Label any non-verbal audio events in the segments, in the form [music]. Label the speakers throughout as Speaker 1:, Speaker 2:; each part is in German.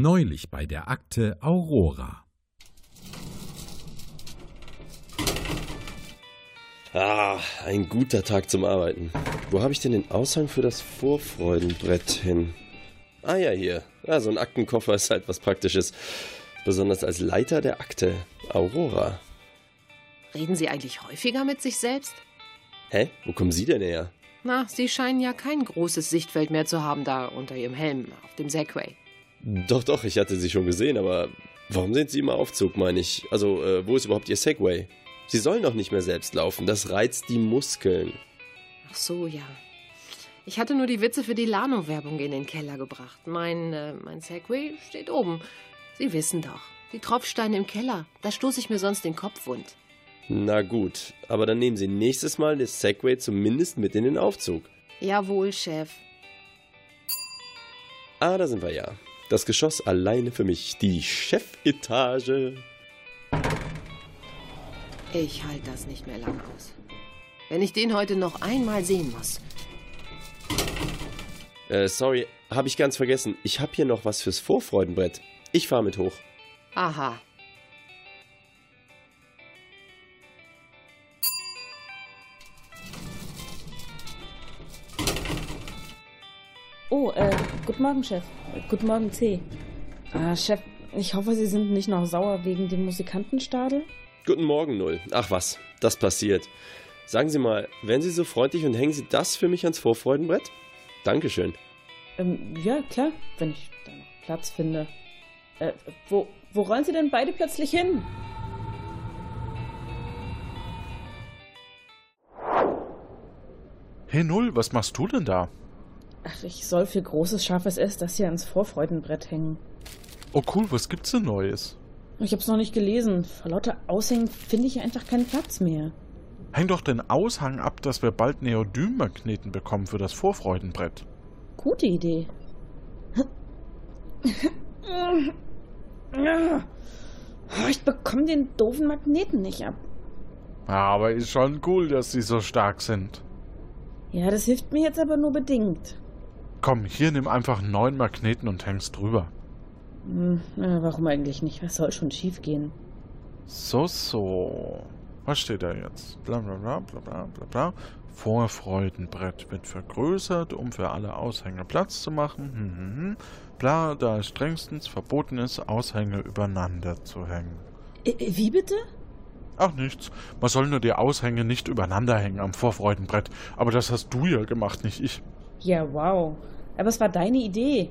Speaker 1: Neulich bei der Akte Aurora.
Speaker 2: Ah, ein guter Tag zum Arbeiten. Wo habe ich denn den Aushang für das Vorfreudenbrett hin? Ah ja, hier. Ja, so ein Aktenkoffer ist halt was Praktisches. Besonders als Leiter der Akte, Aurora.
Speaker 3: Reden Sie eigentlich häufiger mit sich selbst?
Speaker 2: Hä? Wo kommen Sie denn her?
Speaker 3: Na, Sie scheinen ja kein großes Sichtfeld mehr zu haben da unter Ihrem Helm auf dem Segway.
Speaker 2: Doch, doch, ich hatte Sie schon gesehen, aber warum sind Sie im Aufzug, meine ich? Also, äh, wo ist überhaupt Ihr Segway? Sie sollen doch nicht mehr selbst laufen, das reizt die Muskeln.
Speaker 3: Ach so, ja. Ich hatte nur die Witze für die Lano-Werbung in den Keller gebracht. Mein, äh, mein Segway steht oben. Sie wissen doch. Die Tropfsteine im Keller. Da stoße ich mir sonst den Kopf wund.
Speaker 2: Na gut, aber dann nehmen Sie nächstes Mal das Segway zumindest mit in den Aufzug.
Speaker 3: Jawohl, Chef.
Speaker 2: Ah, da sind wir ja. Das Geschoss alleine für mich. Die Chefetage.
Speaker 3: Ich halte das nicht mehr lang aus. Wenn ich den heute noch einmal sehen muss.
Speaker 2: Äh, sorry, habe ich ganz vergessen. Ich habe hier noch was fürs Vorfreudenbrett. Ich fahre mit hoch.
Speaker 3: Aha.
Speaker 4: Oh, äh, guten Morgen, Chef. Guten Morgen, C. Ah, Chef, ich hoffe, Sie sind nicht noch sauer wegen dem Musikantenstadel?
Speaker 2: Guten Morgen, Null. Ach was, das passiert. Sagen Sie mal, wären Sie so freundlich und hängen Sie das für mich ans Vorfreudenbrett? Dankeschön.
Speaker 4: Ähm, ja, klar, wenn ich da noch Platz finde. Äh, wo, wo rollen Sie denn beide plötzlich hin?
Speaker 5: Hey Null, was machst du denn da?
Speaker 4: Ach, ich soll für großes, scharfes S das hier ans Vorfreudenbrett hängen.
Speaker 5: Oh cool, was gibt's denn Neues?
Speaker 4: Ich hab's noch nicht gelesen. Vor lauter Aushängen finde ich einfach keinen Platz mehr.
Speaker 5: Häng doch den Aushang ab, dass wir bald Neodym-Magneten bekommen für das Vorfreudenbrett.
Speaker 4: Gute Idee. Ich bekomme den doofen Magneten nicht ab.
Speaker 5: Aber ist schon cool, dass sie so stark sind.
Speaker 4: Ja, das hilft mir jetzt aber nur bedingt.
Speaker 5: Komm, hier nimm einfach einen neuen Magneten und hängst drüber.
Speaker 4: Hm, na, warum eigentlich nicht? Was soll schon schiefgehen?
Speaker 5: So, so. Was steht da jetzt? Bla bla bla bla bla bla bla. Vorfreudenbrett wird vergrößert, um für alle Aushänge Platz zu machen. Hm, hm, hm. Bla, da es strengstens verboten ist, Aushänge übereinander zu hängen.
Speaker 4: Äh, wie bitte?
Speaker 5: Ach nichts. Man soll nur die Aushänge nicht übereinander hängen am Vorfreudenbrett. Aber das hast du ja gemacht, nicht ich.
Speaker 4: Ja, wow. Aber es war deine Idee.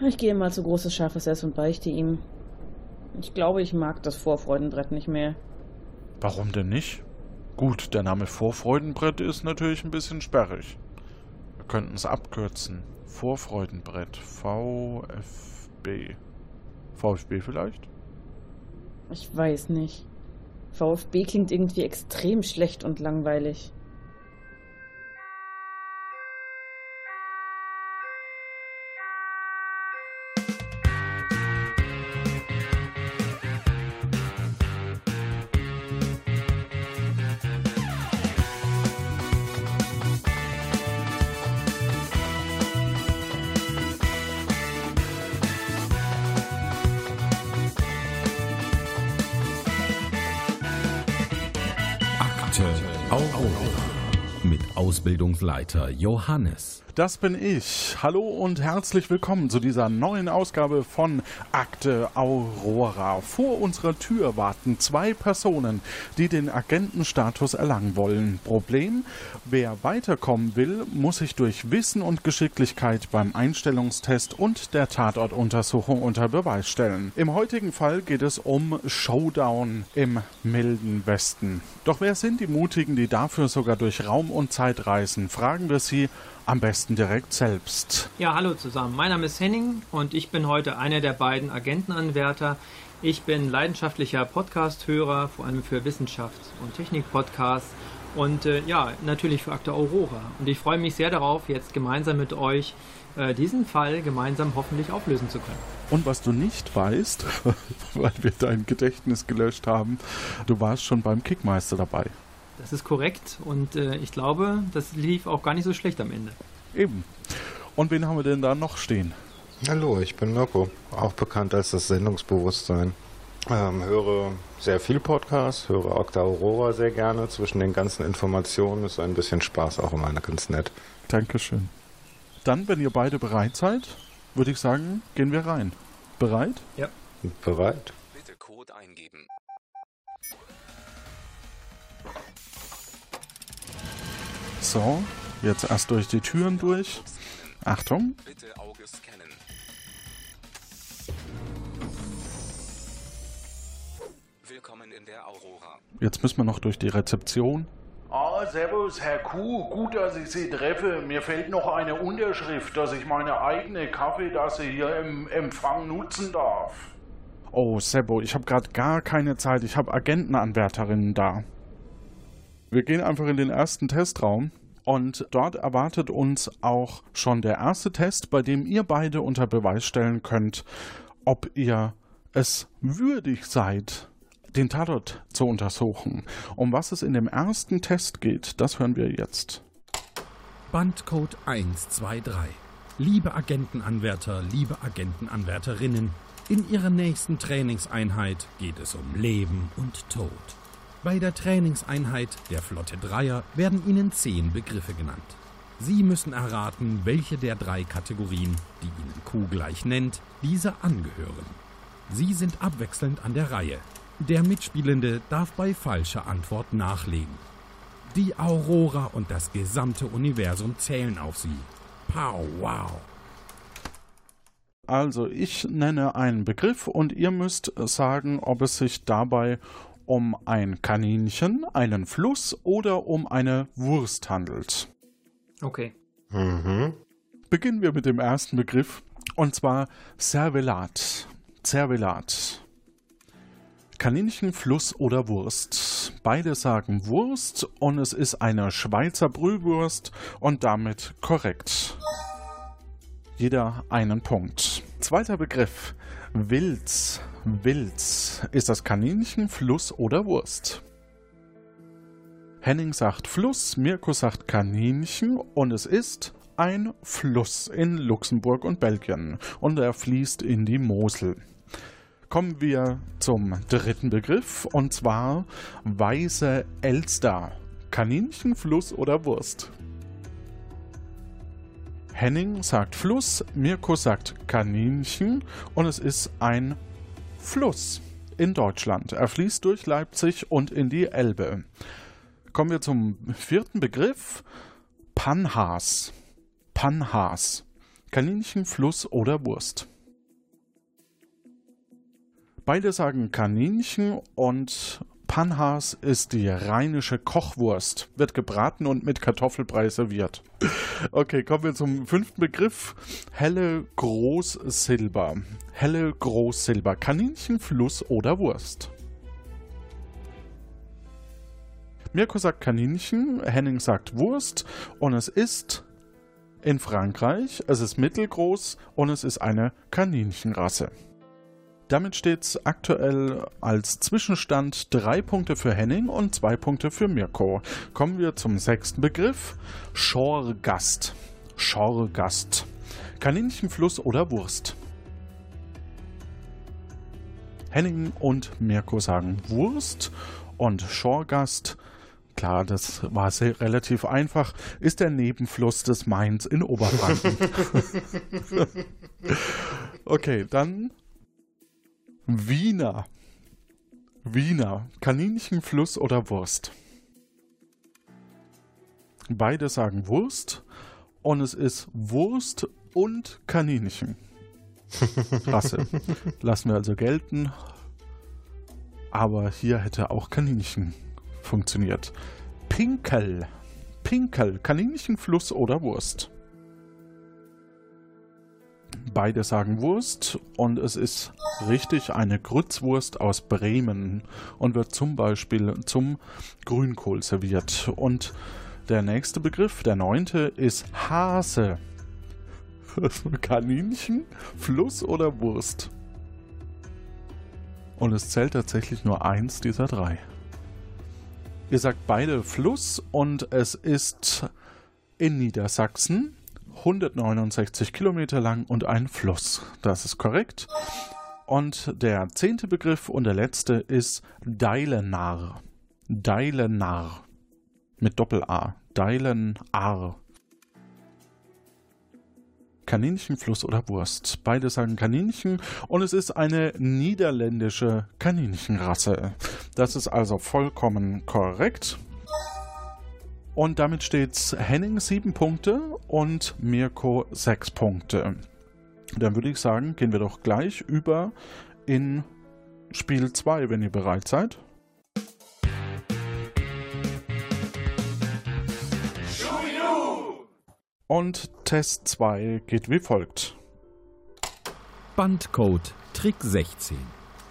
Speaker 4: Ich gehe mal zu großes scharfes S und beichte ihm. Ich glaube, ich mag das Vorfreudenbrett nicht mehr.
Speaker 5: Warum denn nicht? Gut, der Name Vorfreudenbrett ist natürlich ein bisschen sperrig. Wir könnten es abkürzen. Vorfreudenbrett. VFB. VfB vielleicht?
Speaker 4: Ich weiß nicht. VfB klingt irgendwie extrem schlecht und langweilig.
Speaker 1: Ausbildungsleiter Johannes.
Speaker 5: Das bin ich. Hallo und herzlich willkommen zu dieser neuen Ausgabe von Akte Aurora. Vor unserer Tür warten zwei Personen, die den Agentenstatus erlangen wollen. Problem, wer weiterkommen will, muss sich durch Wissen und Geschicklichkeit beim Einstellungstest und der Tatortuntersuchung unter Beweis stellen. Im heutigen Fall geht es um Showdown im milden Westen. Doch wer sind die Mutigen, die dafür sogar durch Raum und Zeit reisen? Fragen wir sie am besten direkt selbst.
Speaker 6: Ja, hallo zusammen. Mein Name ist Henning und ich bin heute einer der beiden Agentenanwärter. Ich bin leidenschaftlicher Podcast-Hörer, vor allem für Wissenschafts- und Technik-Podcasts und äh, ja, natürlich für Akte Aurora. Und ich freue mich sehr darauf, jetzt gemeinsam mit euch äh, diesen Fall gemeinsam hoffentlich auflösen zu können.
Speaker 5: Und was du nicht weißt, [laughs] weil wir dein Gedächtnis gelöscht haben, du warst schon beim Kickmeister dabei.
Speaker 6: Das ist korrekt und äh, ich glaube, das lief auch gar nicht so schlecht am Ende.
Speaker 5: Eben. Und wen haben wir denn da noch stehen?
Speaker 7: Hallo, ich bin Mirko, auch bekannt als das Sendungsbewusstsein. Ähm, höre sehr viel Podcasts, höre Okta Aurora sehr gerne. Zwischen den ganzen Informationen ist ein bisschen Spaß auch immer ganz nett.
Speaker 5: Dankeschön. Dann, wenn ihr beide bereit seid, würde ich sagen, gehen wir rein. Bereit?
Speaker 6: Ja.
Speaker 7: Bereit?
Speaker 5: So, jetzt erst durch die Türen durch. Achtung.
Speaker 8: Bitte Auge scannen. Willkommen in der Aurora.
Speaker 5: Jetzt müssen wir noch durch die Rezeption.
Speaker 9: Ah, servus, Herr Kuh. Gut, dass ich Sie treffe. Mir fehlt noch eine Unterschrift, dass ich meine eigene Kaffeetasse hier im Empfang nutzen darf.
Speaker 5: Oh, Sebo, ich habe gerade gar keine Zeit. Ich habe Agentenanwärterinnen da. Wir gehen einfach in den ersten Testraum und dort erwartet uns auch schon der erste Test, bei dem ihr beide unter Beweis stellen könnt, ob ihr es würdig seid, den Tatort zu untersuchen. Um was es in dem ersten Test geht, das hören wir jetzt.
Speaker 1: Bandcode 123. Liebe Agentenanwärter, liebe Agentenanwärterinnen, in Ihrer nächsten Trainingseinheit geht es um Leben und Tod. Bei der Trainingseinheit der Flotte Dreier werden Ihnen zehn Begriffe genannt. Sie müssen erraten, welche der drei Kategorien, die Ihnen Q gleich nennt, diese angehören. Sie sind abwechselnd an der Reihe. Der Mitspielende darf bei falscher Antwort nachlegen. Die Aurora und das gesamte Universum zählen auf Sie. Pow, wow.
Speaker 5: Also, ich nenne einen Begriff und ihr müsst sagen, ob es sich dabei um ein Kaninchen, einen Fluss oder um eine Wurst handelt.
Speaker 6: Okay.
Speaker 7: Mhm.
Speaker 5: Beginnen wir mit dem ersten Begriff und zwar Servelat. Servelat. Kaninchen, Fluss oder Wurst. Beide sagen Wurst und es ist eine Schweizer Brühwurst und damit korrekt. Jeder einen Punkt. Zweiter Begriff. Wilz. Wilz. Ist das Kaninchen, Fluss oder Wurst? Henning sagt Fluss, Mirko sagt Kaninchen und es ist ein Fluss in Luxemburg und Belgien und er fließt in die Mosel. Kommen wir zum dritten Begriff und zwar weiße Elster. Kaninchen, Fluss oder Wurst? Henning sagt Fluss, Mirko sagt Kaninchen und es ist ein Fluss in Deutschland. Er fließt durch Leipzig und in die Elbe. Kommen wir zum vierten Begriff. Panhas. Panhas. Kaninchen, Fluss oder Wurst. Beide sagen Kaninchen und Panhas ist die rheinische Kochwurst. Wird gebraten und mit Kartoffelbrei serviert. Okay, kommen wir zum fünften Begriff. Helle Großsilber. Helle Großsilber. Kaninchen, Fluss oder Wurst. Mirko sagt Kaninchen, Henning sagt Wurst und es ist in Frankreich, es ist mittelgroß und es ist eine Kaninchenrasse. Damit steht es aktuell als Zwischenstand drei Punkte für Henning und zwei Punkte für Mirko. Kommen wir zum sechsten Begriff. Schorgast. Schorgast. Kaninchenfluss oder Wurst? Henning und Mirko sagen Wurst und Schorgast. Klar, das war sehr, relativ einfach. Ist der Nebenfluss des Mains in Oberfranken. [laughs] [laughs] okay, dann Wiener. Wiener. Kaninchen, Fluss oder Wurst? Beide sagen Wurst und es ist Wurst und Kaninchen. [laughs] Rasse. Lassen wir also gelten. Aber hier hätte auch Kaninchen funktioniert. Pinkel. Pinkel. Kaninchen, Fluss oder Wurst? Beide sagen Wurst und es ist richtig eine Grützwurst aus Bremen und wird zum Beispiel zum Grünkohl serviert. Und der nächste Begriff, der neunte, ist Hase. [laughs] Kaninchen, Fluss oder Wurst? Und es zählt tatsächlich nur eins dieser drei. Ihr sagt beide Fluss und es ist in Niedersachsen 169 Kilometer lang und ein Fluss. Das ist korrekt. Und der zehnte Begriff und der letzte ist Deilenar. Deilenar. Mit Doppel-A. Deilenar. Kaninchenfluss oder Wurst. Beide sagen Kaninchen und es ist eine niederländische Kaninchenrasse. Das ist also vollkommen korrekt. Und damit steht's Henning 7 Punkte und Mirko 6 Punkte. Dann würde ich sagen, gehen wir doch gleich über in Spiel 2, wenn ihr bereit seid. Und Test 2 geht wie folgt.
Speaker 1: Bandcode Trick 16.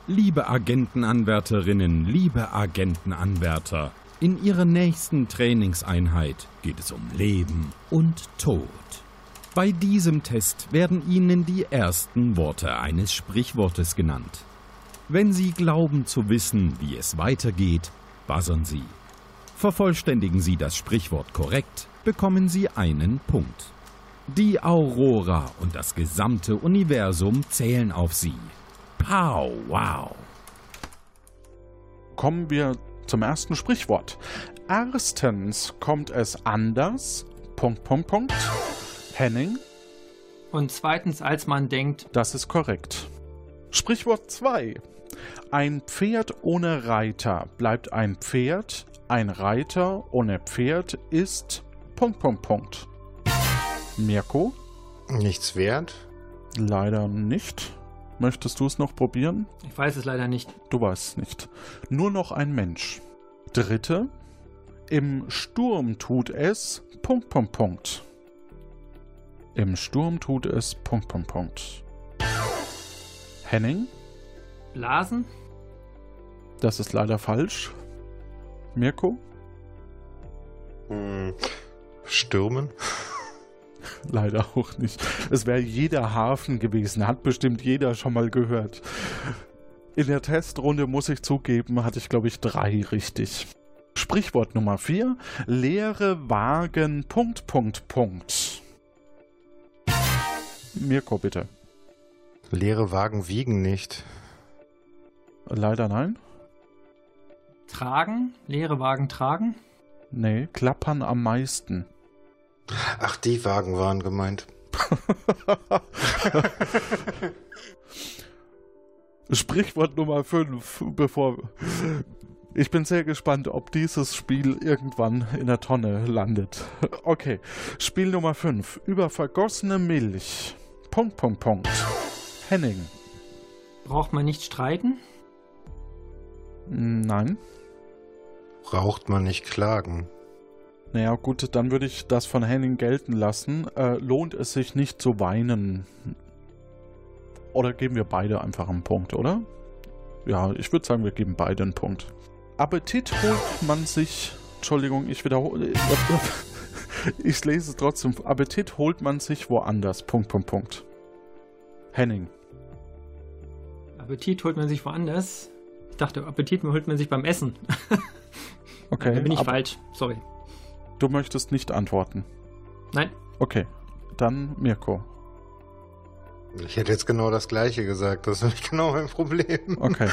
Speaker 1: Liebe Agentenanwärterinnen, liebe Agentenanwärter, in Ihrer nächsten Trainingseinheit geht es um Leben und Tod. Bei diesem Test werden Ihnen die ersten Worte eines Sprichwortes genannt. Wenn Sie glauben zu wissen, wie es weitergeht, buzzern Sie. Vervollständigen Sie das Sprichwort korrekt, bekommen Sie einen Punkt. Die Aurora und das gesamte Universum zählen auf Sie. Pow, wow.
Speaker 5: Kommen wir zum ersten Sprichwort. Erstens kommt es anders. Punkt, Punkt, Punkt. Henning,
Speaker 6: Und zweitens, als man denkt,
Speaker 5: das ist korrekt. Sprichwort 2. Ein Pferd ohne Reiter bleibt ein Pferd. Ein Reiter ohne Pferd ist. Punkt, Punkt, Punkt. Mirko?
Speaker 7: Nichts wert?
Speaker 5: Leider nicht. Möchtest du es noch probieren?
Speaker 6: ich weiß es leider nicht.
Speaker 5: Du weißt es nicht. Nur noch ein Mensch. Dritte. Im Sturm tut es. Punkt, Punkt, Punkt. Im Sturm tut es. Punkt, Punkt, Punkt. Henning?
Speaker 6: Blasen?
Speaker 5: Das ist leider falsch. Mirko?
Speaker 7: Hm. Stürmen? [laughs]
Speaker 5: Leider auch nicht. Es wäre jeder Hafen gewesen. Hat bestimmt jeder schon mal gehört. In der Testrunde muss ich zugeben, hatte ich glaube ich drei richtig. Sprichwort Nummer vier: Leere Wagen. Punkt, Punkt, Punkt. Mirko, bitte.
Speaker 7: Leere Wagen wiegen nicht.
Speaker 5: Leider nein.
Speaker 6: Tragen? Leere Wagen tragen?
Speaker 5: Nee, klappern am meisten.
Speaker 7: Ach, die Wagen waren gemeint. [laughs]
Speaker 5: Sprichwort Nummer 5, bevor. Ich bin sehr gespannt, ob dieses Spiel irgendwann in der Tonne landet. Okay, Spiel Nummer 5. Über vergossene Milch. Punkt, Punkt, Punkt. Henning.
Speaker 6: Braucht man nicht streiten?
Speaker 5: Nein.
Speaker 7: Braucht man nicht klagen.
Speaker 5: Naja, gut, dann würde ich das von Henning gelten lassen. Äh, lohnt es sich nicht zu weinen? Oder geben wir beide einfach einen Punkt, oder? Ja, ich würde sagen, wir geben beide einen Punkt. Appetit holt man sich. Entschuldigung, ich wiederhole. [laughs] Ich lese es trotzdem. Appetit holt man sich woanders. Punkt, Punkt, Punkt. Henning.
Speaker 6: Appetit holt man sich woanders. Ich dachte, Appetit holt man sich beim Essen.
Speaker 5: Okay. [laughs]
Speaker 6: da bin ich
Speaker 5: aber
Speaker 6: falsch. Sorry.
Speaker 5: Du möchtest nicht antworten.
Speaker 6: Nein.
Speaker 5: Okay. Dann Mirko.
Speaker 7: Ich hätte jetzt genau das gleiche gesagt. Das ist nämlich [laughs] genau mein Problem.
Speaker 5: Okay.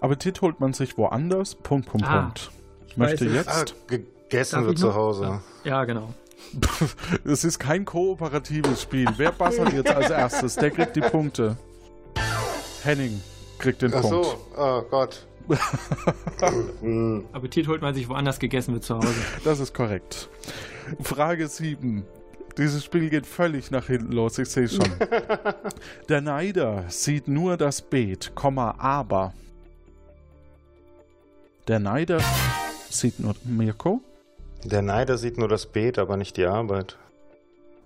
Speaker 5: Appetit holt man sich woanders. Punkt, Punkt,
Speaker 6: Ah,
Speaker 5: Punkt. Ich möchte
Speaker 6: weiß es.
Speaker 7: Ah,
Speaker 5: jetzt.
Speaker 7: gegessen wird zu? Hause.
Speaker 6: Ja, genau. [laughs]
Speaker 5: Es ist kein kooperatives Spiel. Wer bassert jetzt als erstes? Der kriegt die Punkte. Henning kriegt den
Speaker 7: Ach
Speaker 5: Punkt.
Speaker 7: so, oh Gott. [laughs]
Speaker 6: Appetit holt man sich woanders gegessen wird zu Hause.
Speaker 5: Das ist korrekt. Frage 7. Dieses Spiel geht völlig nach hinten los, ich sehe schon. [laughs] Der Neider sieht nur das Beet, Komma, aber. Der Neider sieht nur. Mirko?
Speaker 7: Der Neider sieht nur das Beet, aber nicht die Arbeit.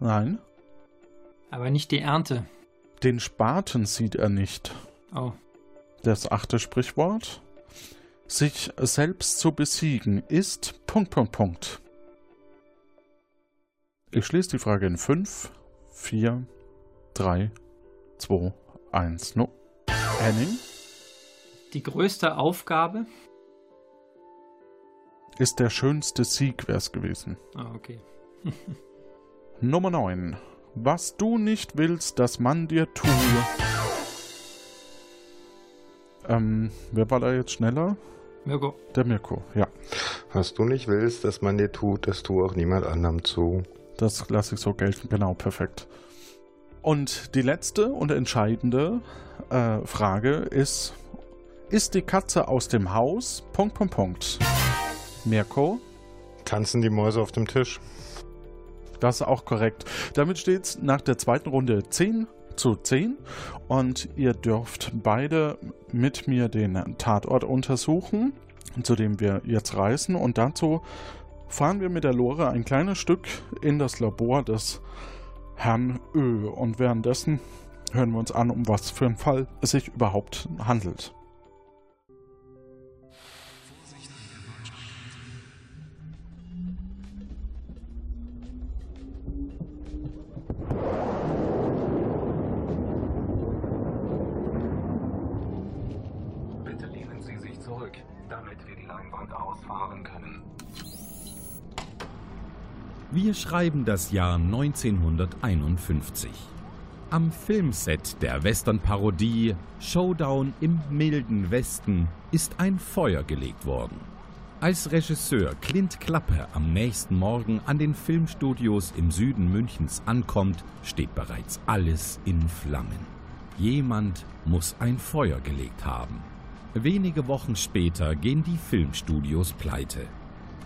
Speaker 5: Nein.
Speaker 6: Aber nicht die Ernte.
Speaker 5: Den Spaten sieht er nicht.
Speaker 6: Oh.
Speaker 5: Das achte Sprichwort. Sich selbst zu besiegen ist. Punkt, Punkt, Punkt. Ich schließe die Frage in 5, 4, 3, 2, 1. No. Henning
Speaker 6: Die größte Aufgabe?
Speaker 5: ist der schönste Sieg, wäre es gewesen.
Speaker 6: Ah, okay. [laughs]
Speaker 5: Nummer 9. Was du nicht willst, dass man dir tue. Ähm, wer war da jetzt schneller?
Speaker 6: Mirko.
Speaker 5: Der Mirko, ja.
Speaker 7: Was du nicht willst, dass man dir tut, das tu auch niemand anderem zu.
Speaker 5: Das lasse ich so gelten. Genau, perfekt. Und die letzte und entscheidende äh, Frage ist: Ist die Katze aus dem Haus? Punkt, Punkt, Punkt. Mirko?
Speaker 7: Tanzen die Mäuse auf dem Tisch?
Speaker 5: Das ist auch korrekt. Damit steht es nach der zweiten Runde 10 zu 10 und ihr dürft beide mit mir den Tatort untersuchen, zu dem wir jetzt reisen. Und dazu fahren wir mit der Lore ein kleines Stück in das Labor des Herrn Ö. Und währenddessen hören wir uns an, um was für einen Fall es sich überhaupt handelt.
Speaker 8: Zurück, damit wir die Leinwand ausfahren können.
Speaker 1: Wir schreiben das Jahr 1951. Am Filmset der Western-Parodie Showdown im milden Westen ist ein Feuer gelegt worden. Als Regisseur Clint Klappe am nächsten Morgen an den Filmstudios im Süden Münchens ankommt, steht bereits alles in Flammen. Jemand muss ein Feuer gelegt haben. Wenige Wochen später gehen die Filmstudios pleite.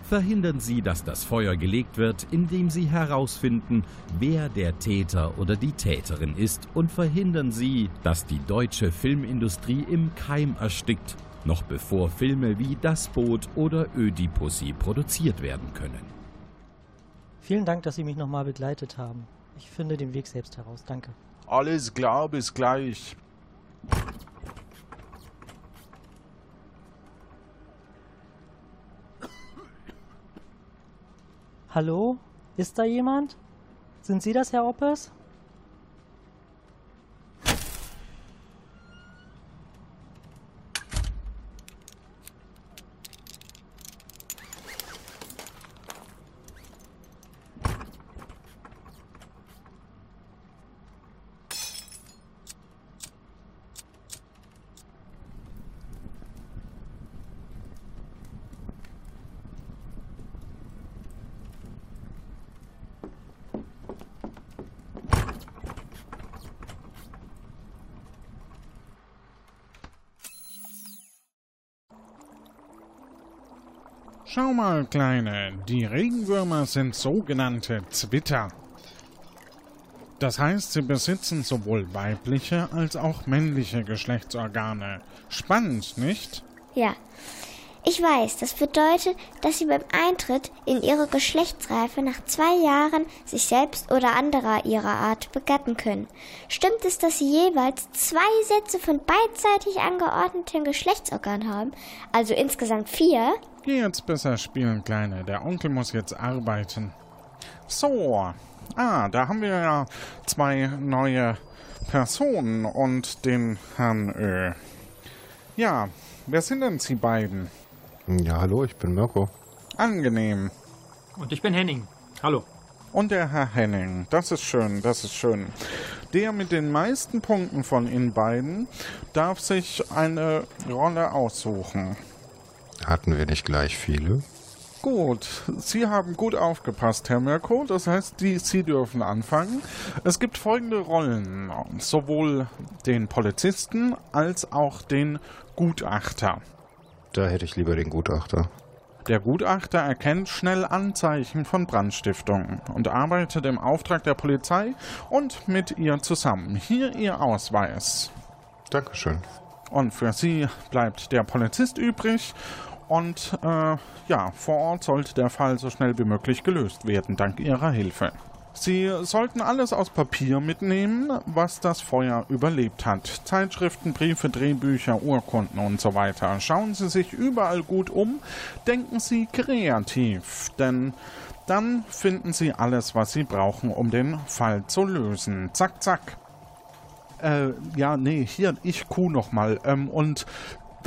Speaker 1: Verhindern Sie, dass das Feuer gelegt wird, indem Sie herausfinden, wer der Täter oder die Täterin ist und verhindern Sie, dass die deutsche Filmindustrie im Keim erstickt, noch bevor Filme wie Das Boot oder Ödipussy produziert werden können.
Speaker 10: Vielen Dank, dass Sie mich nochmal begleitet haben. Ich finde den Weg selbst heraus. Danke.
Speaker 5: Alles klar, bis gleich.
Speaker 10: Hallo? Ist da jemand? Sind Sie das, Herr Oppes?
Speaker 5: Mal, Kleine, die Regenwürmer sind sogenannte Zwitter. Das heißt, sie besitzen sowohl weibliche als auch männliche Geschlechtsorgane. Spannend, nicht?
Speaker 11: Ja. Ich weiß, das bedeutet, dass sie beim Eintritt in ihre Geschlechtsreife nach zwei Jahren sich selbst oder anderer ihrer Art begatten können. Stimmt es, dass sie jeweils zwei Sätze von beidseitig angeordneten Geschlechtsorganen haben, also insgesamt vier?
Speaker 5: Geh jetzt besser spielen, Kleine. Der Onkel muss jetzt arbeiten. So. Ah, da haben wir ja zwei neue Personen und den Herrn Ö. Ja, wer sind denn Sie beiden?
Speaker 7: Ja, hallo, ich bin Mirko.
Speaker 5: Angenehm.
Speaker 6: Und ich bin Henning. Hallo.
Speaker 5: Und der Herr Henning. Das ist schön, das ist schön. Der mit den meisten Punkten von Ihnen beiden darf sich eine Rolle aussuchen.
Speaker 7: Hatten wir nicht gleich viele?
Speaker 5: Gut, Sie haben gut aufgepasst, Herr Mirko. Das heißt, die, Sie dürfen anfangen. Es gibt folgende Rollen. Sowohl den Polizisten als auch den Gutachter.
Speaker 7: Da hätte ich lieber den Gutachter.
Speaker 5: Der Gutachter erkennt schnell Anzeichen von Brandstiftung und arbeitet im Auftrag der Polizei und mit ihr zusammen. Hier Ihr Ausweis.
Speaker 7: Dankeschön.
Speaker 5: Und für Sie bleibt der Polizist übrig. Und äh, ja, vor Ort sollte der Fall so schnell wie möglich gelöst werden, dank Ihrer Hilfe. Sie sollten alles aus Papier mitnehmen, was das Feuer überlebt hat. Zeitschriften, Briefe, Drehbücher, Urkunden und so weiter. Schauen Sie sich überall gut um, denken Sie kreativ, denn dann finden Sie alles, was Sie brauchen, um den Fall zu lösen. Zack, zack. Äh, ja, nee, hier, ich Kuh nochmal. Ähm, und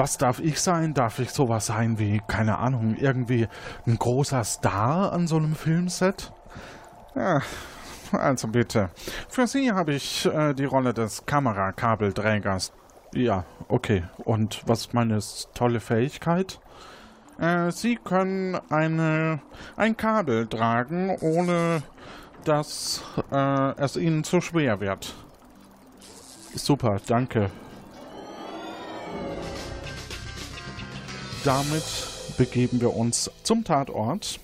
Speaker 5: was darf ich sein? Darf ich sowas sein wie, keine Ahnung, irgendwie ein großer Star an so einem Filmset? Ja, Also bitte. Für Sie habe ich äh, die Rolle des Kamerakabelträgers. Ja, okay. Und was meine tolle Fähigkeit? Äh, Sie können eine, ein Kabel tragen, ohne dass äh, es Ihnen zu schwer wird. Super, danke. Damit begeben wir uns zum Tatort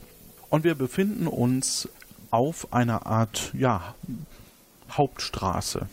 Speaker 5: und wir befinden uns auf einer Art, ja, Hauptstraße.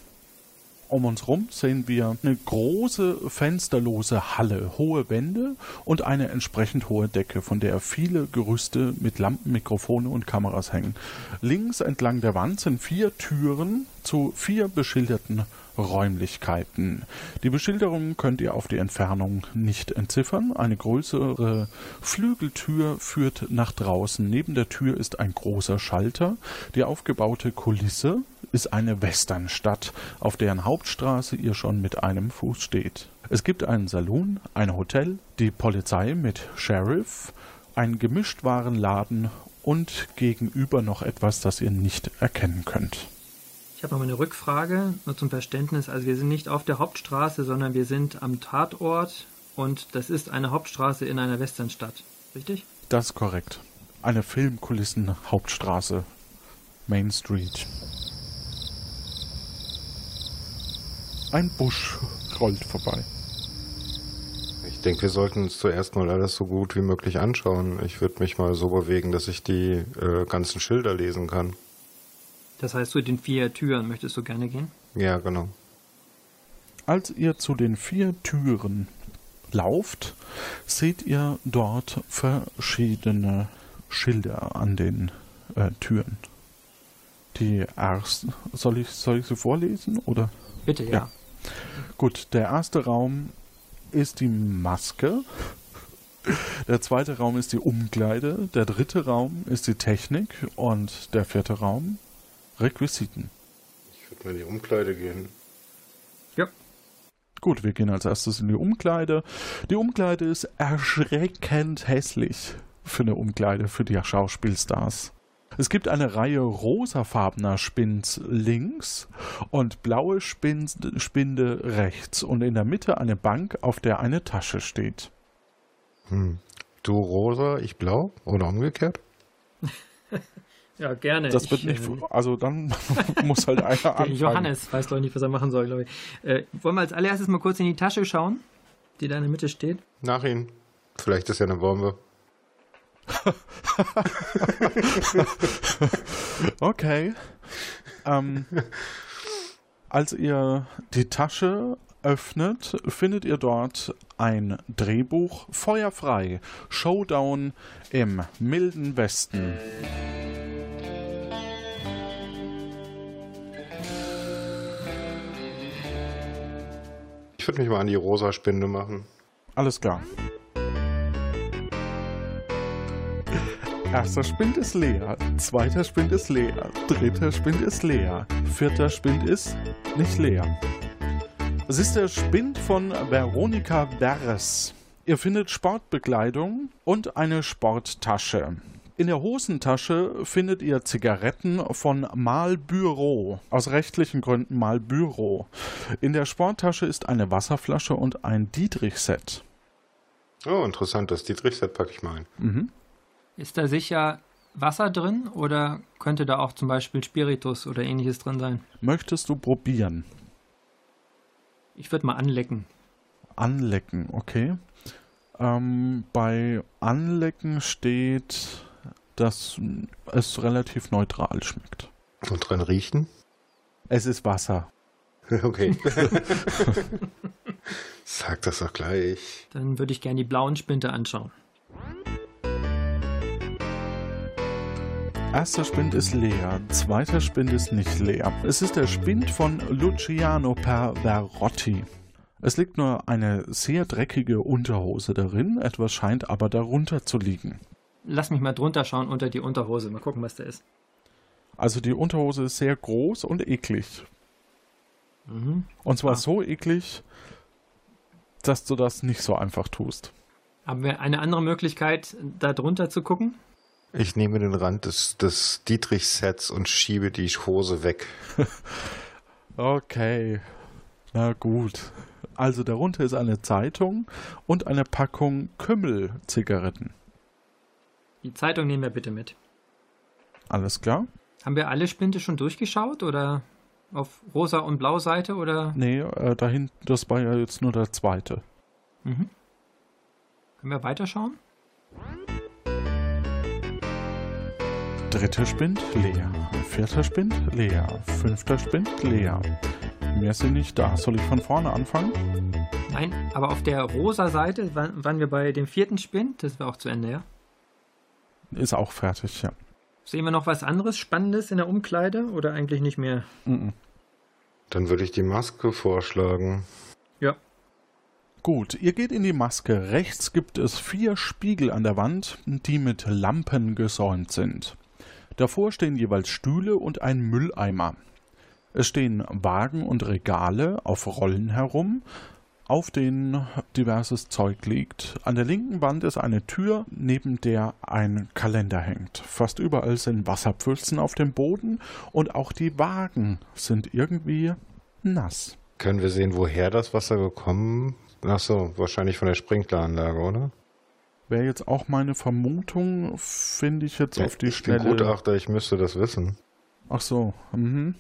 Speaker 5: Um uns rum sehen wir eine große fensterlose Halle, hohe Wände und eine entsprechend hohe Decke, von der viele Gerüste mit Lampen, Mikrofone und Kameras hängen. Links entlang der Wand sind vier Türen zu vier beschilderten Räumlichkeiten. Die Beschilderung könnt ihr auf die Entfernung nicht entziffern. Eine größere Flügeltür führt nach draußen. Neben der Tür ist ein großer Schalter. Die aufgebaute Kulisse ist eine Westernstadt, auf deren Hauptstraße ihr schon mit einem Fuß steht. Es gibt einen Saloon, ein Hotel, die Polizei mit Sheriff, einen Gemischtwarenladen und gegenüber noch etwas, das ihr nicht erkennen könnt.
Speaker 6: Ich habe noch eine Rückfrage, nur zum Verständnis. Also wir sind nicht auf der Hauptstraße, sondern wir sind am Tatort und das ist eine Hauptstraße in einer Westernstadt. Richtig?
Speaker 5: Das ist korrekt. Eine Filmkulissen-Hauptstraße. Main Street. Ein Busch rollt vorbei.
Speaker 7: Ich denke, wir sollten uns zuerst mal alles so gut wie möglich anschauen. Ich würde mich mal so bewegen, dass ich die äh, ganzen Schilder lesen kann.
Speaker 6: Das heißt, zu den vier Türen möchtest du gerne gehen?
Speaker 7: Ja, genau.
Speaker 5: Als ihr zu den vier Türen lauft, seht ihr dort verschiedene Schilder an den äh, Türen. Die erste, soll ich, soll ich sie vorlesen oder?
Speaker 6: Bitte, ja. ja.
Speaker 5: Gut, der erste Raum ist die Maske. Der zweite Raum ist die Umkleide. Der dritte Raum ist die Technik. Und der vierte Raum Requisiten.
Speaker 7: Ich würde mal in die Umkleide gehen.
Speaker 5: Ja. Gut, wir gehen als erstes in die Umkleide. Die Umkleide ist erschreckend hässlich für eine Umkleide für die Schauspielstars. Es gibt eine Reihe rosafarbener Spins links und blaue Spins, Spinde rechts und in der Mitte eine Bank, auf der eine Tasche steht.
Speaker 7: Hm. Du rosa, ich blau oder umgekehrt? [laughs]
Speaker 6: Ja, gerne.
Speaker 5: Das wird ich, nicht, äh, also dann [laughs] muss halt einer [laughs] anfangen.
Speaker 6: Johannes weiß glaube ich nicht, was er machen soll, glaube ich. Äh, wollen wir als allererstes mal kurz in die Tasche schauen, die da in der Mitte steht?
Speaker 7: Nach Ihnen. Vielleicht ist ja eine Bombe. [laughs]
Speaker 5: okay. Ähm, als ihr die Tasche öffnet, findet ihr dort ein Drehbuch Feuerfrei, Showdown im milden Westen.
Speaker 7: Würde mich mal an die rosa Spinde machen.
Speaker 5: Alles klar. Erster Spind ist leer, zweiter Spind ist leer, dritter Spind ist leer, vierter Spind ist nicht leer. Es ist der Spind von Veronika Beres. Ihr findet Sportbekleidung und eine Sporttasche. In der Hosentasche findet ihr Zigaretten von Malbüro. Aus rechtlichen Gründen Malbüro. In der Sporttasche ist eine Wasserflasche und ein Dietrich-Set.
Speaker 7: Oh, interessant. Das Dietrich-Set packe ich mal ein.
Speaker 5: Mhm.
Speaker 6: Ist da sicher Wasser drin oder könnte da auch zum Beispiel Spiritus oder ähnliches drin sein?
Speaker 5: Möchtest du probieren?
Speaker 6: Ich würde mal anlecken.
Speaker 5: Anlecken, okay. Ähm, bei Anlecken steht dass es relativ neutral schmeckt.
Speaker 7: Und dran riechen?
Speaker 5: Es ist Wasser. [laughs]
Speaker 7: Okay. [laughs] Sag das doch gleich.
Speaker 6: Dann würde ich gerne die blauen Spinte anschauen.
Speaker 5: Erster Spind ist leer, zweiter Spind ist nicht leer. Es ist der Spind von Luciano Perverotti. Es liegt nur eine sehr dreckige Unterhose darin, etwas scheint aber darunter zu liegen
Speaker 6: lass mich mal drunter schauen unter die Unterhose. Mal gucken, was da ist.
Speaker 5: Also die Unterhose ist sehr groß und eklig.
Speaker 6: Mhm.
Speaker 5: Und zwar ah. so eklig, dass du das nicht so einfach tust.
Speaker 6: Haben wir eine andere Möglichkeit, da drunter zu gucken?
Speaker 7: Ich nehme den Rand des, des Dietrich-Sets und schiebe die Hose weg. [laughs]
Speaker 5: okay. Na gut. Also darunter ist eine Zeitung und eine Packung Kümmel-Zigaretten.
Speaker 6: Die Zeitung nehmen wir bitte mit.
Speaker 5: Alles klar?
Speaker 6: Haben wir alle Spinte schon durchgeschaut oder auf rosa und blau Seite oder?
Speaker 5: Nee, äh, dahin, das war ja jetzt nur der zweite.
Speaker 6: Mhm. Können wir weiterschauen?
Speaker 5: Dritter Spind leer. Vierter Spind leer. Fünfter Spind leer. Mehr sind nicht da. Soll ich von vorne anfangen?
Speaker 6: Nein, aber auf der rosa Seite waren, waren wir bei dem vierten Spind. Das war auch zu Ende, ja?
Speaker 5: Ist auch fertig, ja.
Speaker 6: Sehen wir noch was anderes Spannendes in der Umkleide oder eigentlich nicht mehr?
Speaker 7: Dann würde ich die Maske vorschlagen.
Speaker 6: Ja.
Speaker 5: Gut, ihr geht in die Maske. Rechts gibt es vier Spiegel an der Wand, die mit Lampen gesäumt sind. Davor stehen jeweils Stühle und ein Mülleimer. Es stehen Wagen und Regale auf Rollen herum, auf denen diverses Zeug liegt. An der linken Wand ist eine Tür, neben der ein Kalender hängt. Fast überall sind Wasserpfützen auf dem Boden und auch die Wagen sind irgendwie nass.
Speaker 7: Können wir sehen, woher das Wasser gekommen ist? Achso, wahrscheinlich von der Sprinkleranlage, oder?
Speaker 5: Wäre jetzt auch meine Vermutung, finde ich jetzt
Speaker 7: ja,
Speaker 5: auf die
Speaker 7: ich
Speaker 5: Schnelle.
Speaker 7: Ich bin Gutachter, ich müsste das wissen.
Speaker 5: Ach so, mhm.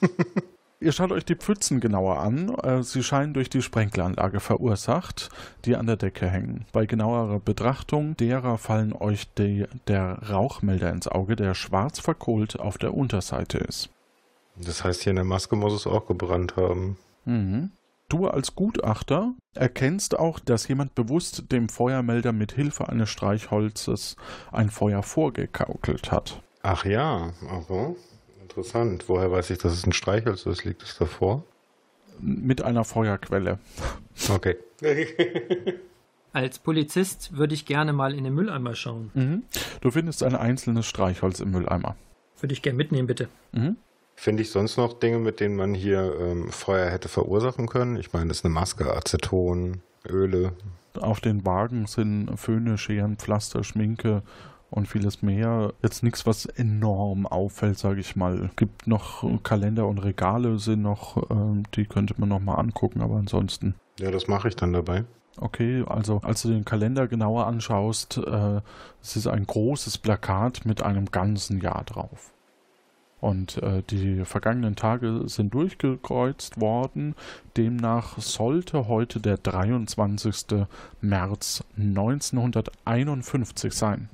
Speaker 5: [laughs] Ihr schaut euch die Pfützen genauer an. Äh, sie scheinen durch die Sprenkleranlage verursacht, die an der Decke hängen. Bei genauerer Betrachtung derer fallen euch die, der Rauchmelder ins Auge, der schwarz verkohlt auf der Unterseite ist.
Speaker 7: Das heißt, hier in der Maske muss es auch gebrannt haben.
Speaker 5: Mhm. Du als Gutachter erkennst auch, dass jemand bewusst dem Feuermelder mit Hilfe eines Streichholzes ein Feuer vorgegaukelt hat.
Speaker 7: Ach ja, aha. Interessant. Woher weiß ich, dass es ein Streichholz ist? Liegt es davor?
Speaker 5: Mit einer Feuerquelle.
Speaker 7: Okay. [laughs]
Speaker 6: Als Polizist würde ich gerne mal in den Mülleimer schauen.
Speaker 5: Mhm. Du findest ein einzelnes Streichholz im Mülleimer.
Speaker 6: Würde ich gerne mitnehmen, bitte.
Speaker 5: Mhm.
Speaker 7: Finde ich sonst noch Dinge, mit denen man hier ähm, Feuer hätte verursachen können? Ich meine, das ist eine Maske, Aceton, Öle.
Speaker 5: Auf den Wagen sind Föhne, Scheren, Pflaster, Schminke und vieles mehr. Jetzt nichts, was enorm auffällt, sage ich mal. Gibt noch Kalender und Regale sind noch, ähm, die könnte man noch mal angucken, aber ansonsten.
Speaker 7: Ja, das mache ich dann dabei.
Speaker 5: Okay, also als du den Kalender genauer anschaust, äh, es ist ein großes Plakat mit einem ganzen Jahr drauf. Und äh, die vergangenen Tage sind durchgekreuzt worden. Demnach sollte heute der 23. März 1951 sein.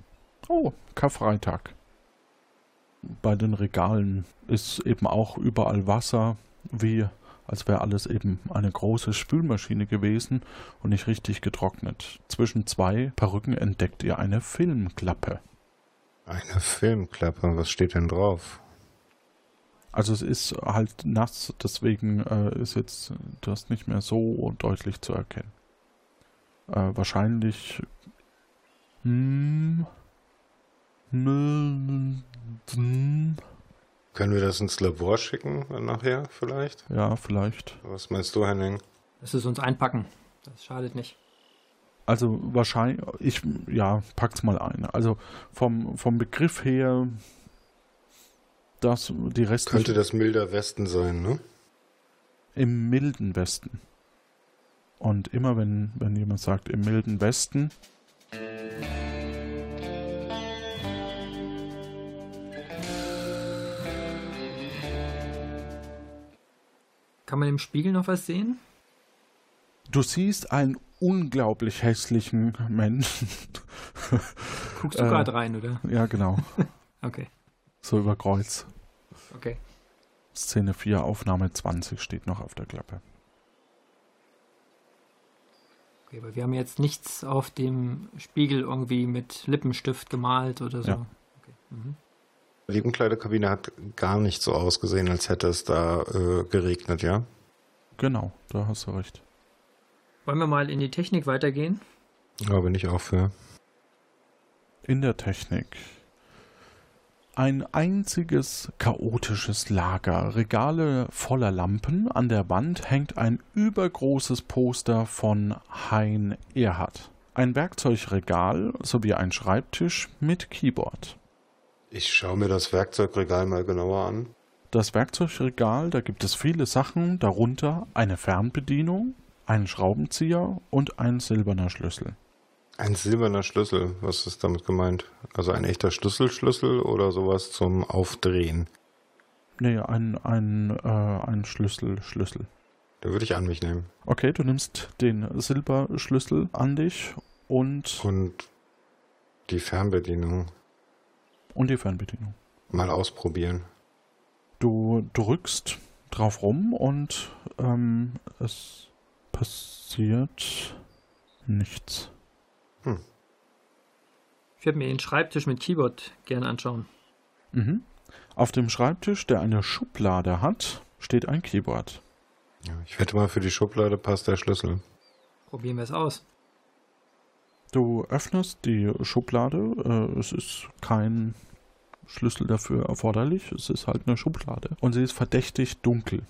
Speaker 5: Oh, Karfreitag. Bei den Regalen ist eben auch überall Wasser, wie als wäre alles eben eine große Spülmaschine gewesen und nicht richtig getrocknet. Zwischen zwei Perücken entdeckt ihr eine Filmklappe.
Speaker 7: Eine Filmklappe, was steht denn drauf?
Speaker 5: Also es ist halt nass, deswegen äh, ist jetzt das nicht mehr so deutlich zu erkennen. Äh, wahrscheinlich hm.
Speaker 7: Können wir das ins Labor schicken nachher vielleicht?
Speaker 5: Ja, vielleicht.
Speaker 7: Was meinst du, Henning?
Speaker 6: Lass es uns einpacken. Das schadet nicht.
Speaker 5: Also wahrscheinlich, ich, ja, pack's mal ein. Also vom, vom Begriff her, das, die Rest
Speaker 7: Könnte das milder Westen sein, ne?
Speaker 5: Im milden Westen. Und immer wenn, wenn jemand sagt im milden Westen,
Speaker 6: Kann man im Spiegel noch was sehen?
Speaker 5: Du siehst einen unglaublich hässlichen Menschen.
Speaker 6: Guckst du äh, gerade rein, oder?
Speaker 5: Ja, genau. [laughs]
Speaker 6: okay.
Speaker 5: So über Kreuz.
Speaker 6: Okay.
Speaker 5: Szene 4, Aufnahme 20 steht noch auf der Klappe.
Speaker 6: Okay, aber wir haben jetzt nichts auf dem Spiegel irgendwie mit Lippenstift gemalt oder so.
Speaker 5: Ja.
Speaker 6: Okay. Mhm.
Speaker 7: Die Umkleidekabine hat gar nicht so ausgesehen, als hätte es da äh, geregnet, ja?
Speaker 5: Genau, da hast du recht.
Speaker 6: Wollen wir mal in die Technik weitergehen?
Speaker 7: Ja, bin ich auch für.
Speaker 5: In der Technik. Ein einziges chaotisches Lager, Regale voller Lampen, an der Wand hängt ein übergroßes Poster von Hein Erhardt. ein Werkzeugregal sowie ein Schreibtisch mit Keyboard.
Speaker 7: Ich schaue mir das Werkzeugregal mal genauer an.
Speaker 5: Das Werkzeugregal, da gibt es viele Sachen, darunter eine Fernbedienung, einen Schraubenzieher und ein silberner Schlüssel.
Speaker 7: Ein silberner Schlüssel, was ist damit gemeint? Also ein echter Schlüsselschlüssel oder sowas zum Aufdrehen?
Speaker 5: Nee, ein, ein, äh, ein Schlüssel, Schlüssel.
Speaker 7: Den würde ich an mich nehmen.
Speaker 5: Okay, du nimmst den Silberschlüssel an dich und.
Speaker 7: Und die Fernbedienung.
Speaker 5: Und die Fernbedienung.
Speaker 7: Mal ausprobieren.
Speaker 5: Du drückst drauf rum und ähm, es passiert nichts.
Speaker 7: Hm.
Speaker 6: Ich würde mir den Schreibtisch mit Keyboard gerne anschauen.
Speaker 5: Mhm. Auf dem Schreibtisch, der eine Schublade hat, steht ein Keyboard.
Speaker 7: Ja, ich wette mal, für die Schublade passt der Schlüssel.
Speaker 6: Probieren wir es aus.
Speaker 5: Du öffnest die Schublade. Äh, es ist kein Schlüssel dafür erforderlich. Es ist halt eine Schublade. Und sie ist verdächtig dunkel.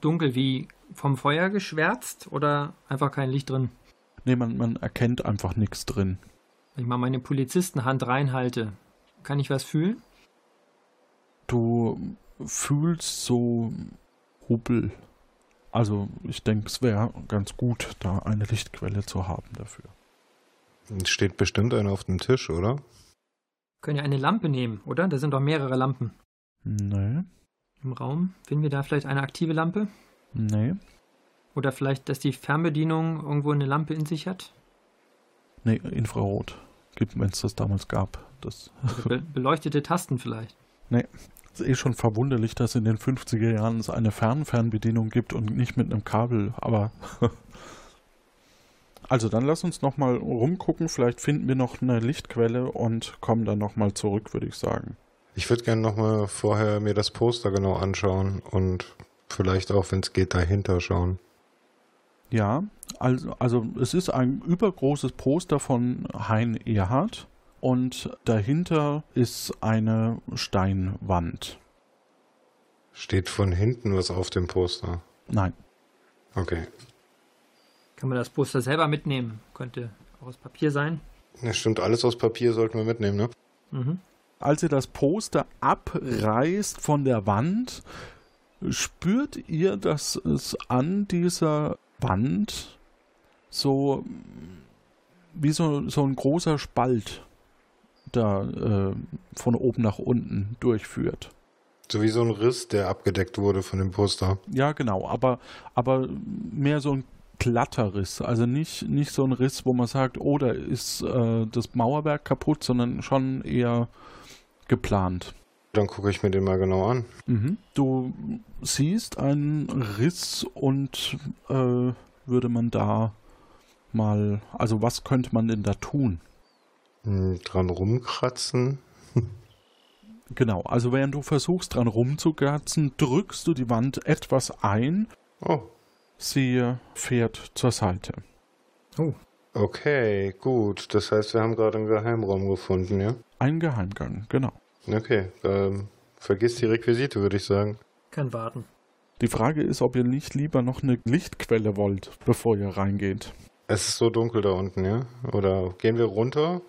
Speaker 6: Dunkel wie vom Feuer geschwärzt oder einfach kein Licht drin?
Speaker 5: Nee, man, man erkennt einfach nichts drin.
Speaker 6: Wenn ich mal meine Polizistenhand reinhalte, kann ich was fühlen?
Speaker 5: Du fühlst so Hubbel. Also ich denke, es wäre ganz gut, da eine Lichtquelle zu haben dafür.
Speaker 7: Steht bestimmt einer auf dem Tisch, oder?
Speaker 6: Können ja eine Lampe nehmen, oder? Da sind doch mehrere Lampen.
Speaker 5: Nee.
Speaker 6: Im Raum. Finden wir da vielleicht eine aktive Lampe?
Speaker 5: Nee.
Speaker 6: Oder vielleicht, dass die Fernbedienung irgendwo eine Lampe in sich hat?
Speaker 5: Nee, Infrarot. Gibt, wenn es das damals gab. Das
Speaker 6: also be [laughs] beleuchtete Tasten vielleicht.
Speaker 5: Nee. Es ist eh schon verwunderlich, dass in den 50er Jahren es eine Fernfernbedienung gibt und nicht mit einem Kabel, aber. [laughs] also dann lass uns nochmal rumgucken, vielleicht finden wir noch eine Lichtquelle und kommen dann nochmal zurück, würde ich sagen.
Speaker 7: Ich würde gerne nochmal vorher mir das Poster genau anschauen und vielleicht auch, wenn es geht, dahinter schauen.
Speaker 5: Ja, also, also es ist ein übergroßes Poster von Hein Erhardt und dahinter ist eine Steinwand.
Speaker 7: Steht von hinten was auf dem Poster?
Speaker 5: Nein.
Speaker 7: Okay.
Speaker 6: Kann man das Poster selber mitnehmen? Könnte aus Papier sein.
Speaker 7: Ja, stimmt, alles aus Papier sollten wir mitnehmen, ne?
Speaker 6: Mhm.
Speaker 5: Als ihr das Poster abreißt von der Wand, spürt ihr, dass es an dieser Wand so wie so, so ein großer Spalt da äh, von oben nach unten durchführt.
Speaker 7: So wie so ein Riss, der abgedeckt wurde von dem Poster.
Speaker 5: Ja, genau, aber, aber mehr so ein glatter Riss. Also nicht, nicht so ein Riss, wo man sagt, oh, da ist äh, das Mauerwerk kaputt, sondern schon eher geplant.
Speaker 7: Dann gucke ich mir den mal genau an.
Speaker 5: Mhm. Du siehst einen Riss und äh, würde man da mal, also was könnte man denn da tun?
Speaker 7: Hm, dran rumkratzen. [laughs]
Speaker 5: genau, also während du versuchst dran rumzukratzen, drückst du die Wand etwas ein.
Speaker 7: Oh.
Speaker 5: Sie fährt zur Seite.
Speaker 6: Oh.
Speaker 7: Okay, gut. Das heißt, wir haben gerade einen Geheimraum gefunden, ja?
Speaker 5: Ein Geheimgang, genau.
Speaker 7: Okay, ähm, vergiss die Requisite, würde ich sagen.
Speaker 6: Kann warten.
Speaker 5: Die Frage ist, ob ihr nicht lieber noch eine Lichtquelle wollt, bevor ihr reingeht.
Speaker 7: Es ist so dunkel da unten, ja? Oder gehen wir runter?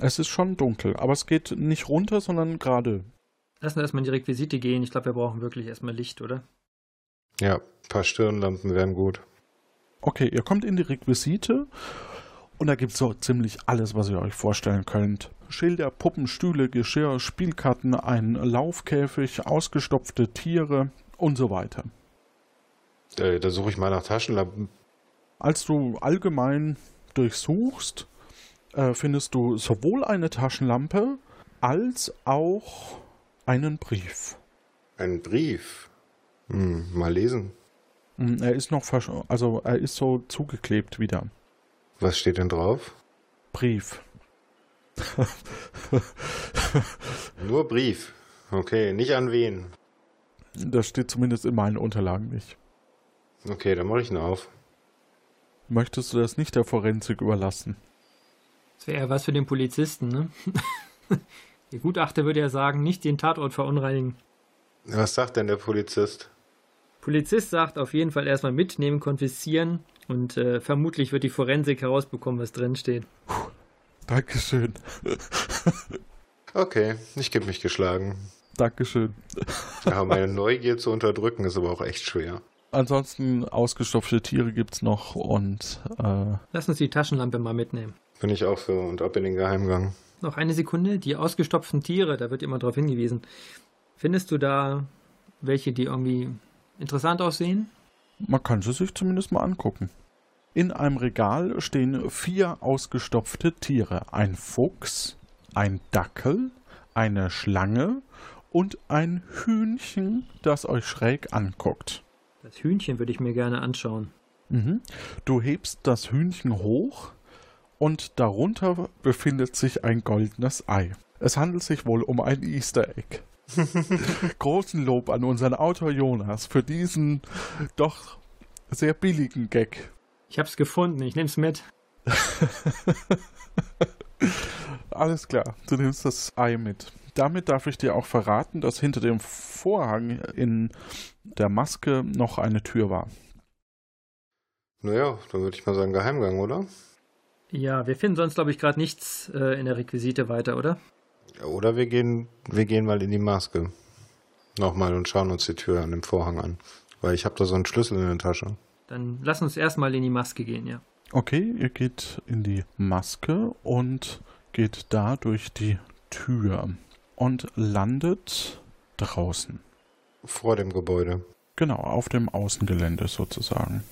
Speaker 5: Es ist schon dunkel, aber es geht nicht runter, sondern gerade.
Speaker 6: Lassen wir erstmal in die Requisite gehen. Ich glaube, wir brauchen wirklich erstmal Licht, oder?
Speaker 7: Ja, ein paar Stirnlampen wären gut.
Speaker 5: Okay, ihr kommt in die Requisite und da gibt es so ziemlich alles, was ihr euch vorstellen könnt. Schilder, Puppen, Stühle, Geschirr, Spielkarten, ein Laufkäfig, ausgestopfte Tiere und so weiter.
Speaker 7: Äh, da suche ich mal nach Taschenlampen.
Speaker 5: Als du allgemein durchsuchst, äh, findest du sowohl eine Taschenlampe als auch einen Brief.
Speaker 7: Ein Brief? Hm, mal lesen.
Speaker 5: Er ist noch, also er ist so zugeklebt wieder.
Speaker 7: Was steht denn drauf?
Speaker 5: Brief. [laughs]
Speaker 7: Nur Brief. Okay, nicht an wen.
Speaker 5: Das steht zumindest in meinen Unterlagen nicht.
Speaker 7: Okay, dann mache ich ihn auf.
Speaker 5: Möchtest du das nicht der Forensik überlassen?
Speaker 6: Das wäre ja was für den Polizisten, ne? [laughs] der Gutachter würde ja sagen, nicht den Tatort verunreinigen.
Speaker 7: Was sagt denn der Polizist?
Speaker 6: Polizist sagt auf jeden Fall erstmal mitnehmen, konfiszieren, Und äh, vermutlich wird die Forensik herausbekommen, was drin steht.
Speaker 5: Dankeschön. [laughs]
Speaker 7: Okay, ich gebe mich geschlagen.
Speaker 5: Dankeschön.
Speaker 7: Ja, meine Neugier zu unterdrücken ist aber auch echt schwer.
Speaker 5: Ansonsten ausgestopfte Tiere gibt's noch und äh,
Speaker 6: Lass uns die Taschenlampe mal mitnehmen.
Speaker 7: Bin ich auch für und ab in den Geheimgang.
Speaker 6: Noch eine Sekunde. Die ausgestopften Tiere, da wird immer darauf hingewiesen. Findest du da welche, die irgendwie interessant aussehen?
Speaker 5: man kann sie sich zumindest mal angucken. In einem Regal stehen vier ausgestopfte Tiere. Ein Fuchs, ein Dackel, eine Schlange und ein Hühnchen, das euch schräg anguckt.
Speaker 6: Das Hühnchen würde ich mir gerne anschauen.
Speaker 5: Mhm. Du hebst das Hühnchen hoch und darunter befindet sich ein goldenes Ei. Es handelt sich wohl um ein Easter Egg. [laughs] Großen Lob an unseren Autor Jonas für diesen doch sehr billigen Gag.
Speaker 6: Ich hab's gefunden, ich nehm's mit. [laughs]
Speaker 5: Alles klar, du nimmst das Ei mit. Damit darf ich dir auch verraten, dass hinter dem Vorhang in der Maske noch eine Tür war.
Speaker 7: Naja, dann würde ich mal sagen Geheimgang, oder?
Speaker 6: Ja, wir finden sonst, glaube ich, gerade nichts äh, in der Requisite weiter, oder?
Speaker 7: Oder wir gehen, wir gehen mal in die Maske. Nochmal und schauen uns die Tür an dem Vorhang an. Weil ich habe da so einen Schlüssel in der Tasche.
Speaker 6: Dann lass uns erstmal in die Maske gehen, ja.
Speaker 5: Okay, ihr geht in die Maske und geht da durch die Tür und landet draußen.
Speaker 7: Vor dem Gebäude.
Speaker 5: Genau, auf dem Außengelände sozusagen.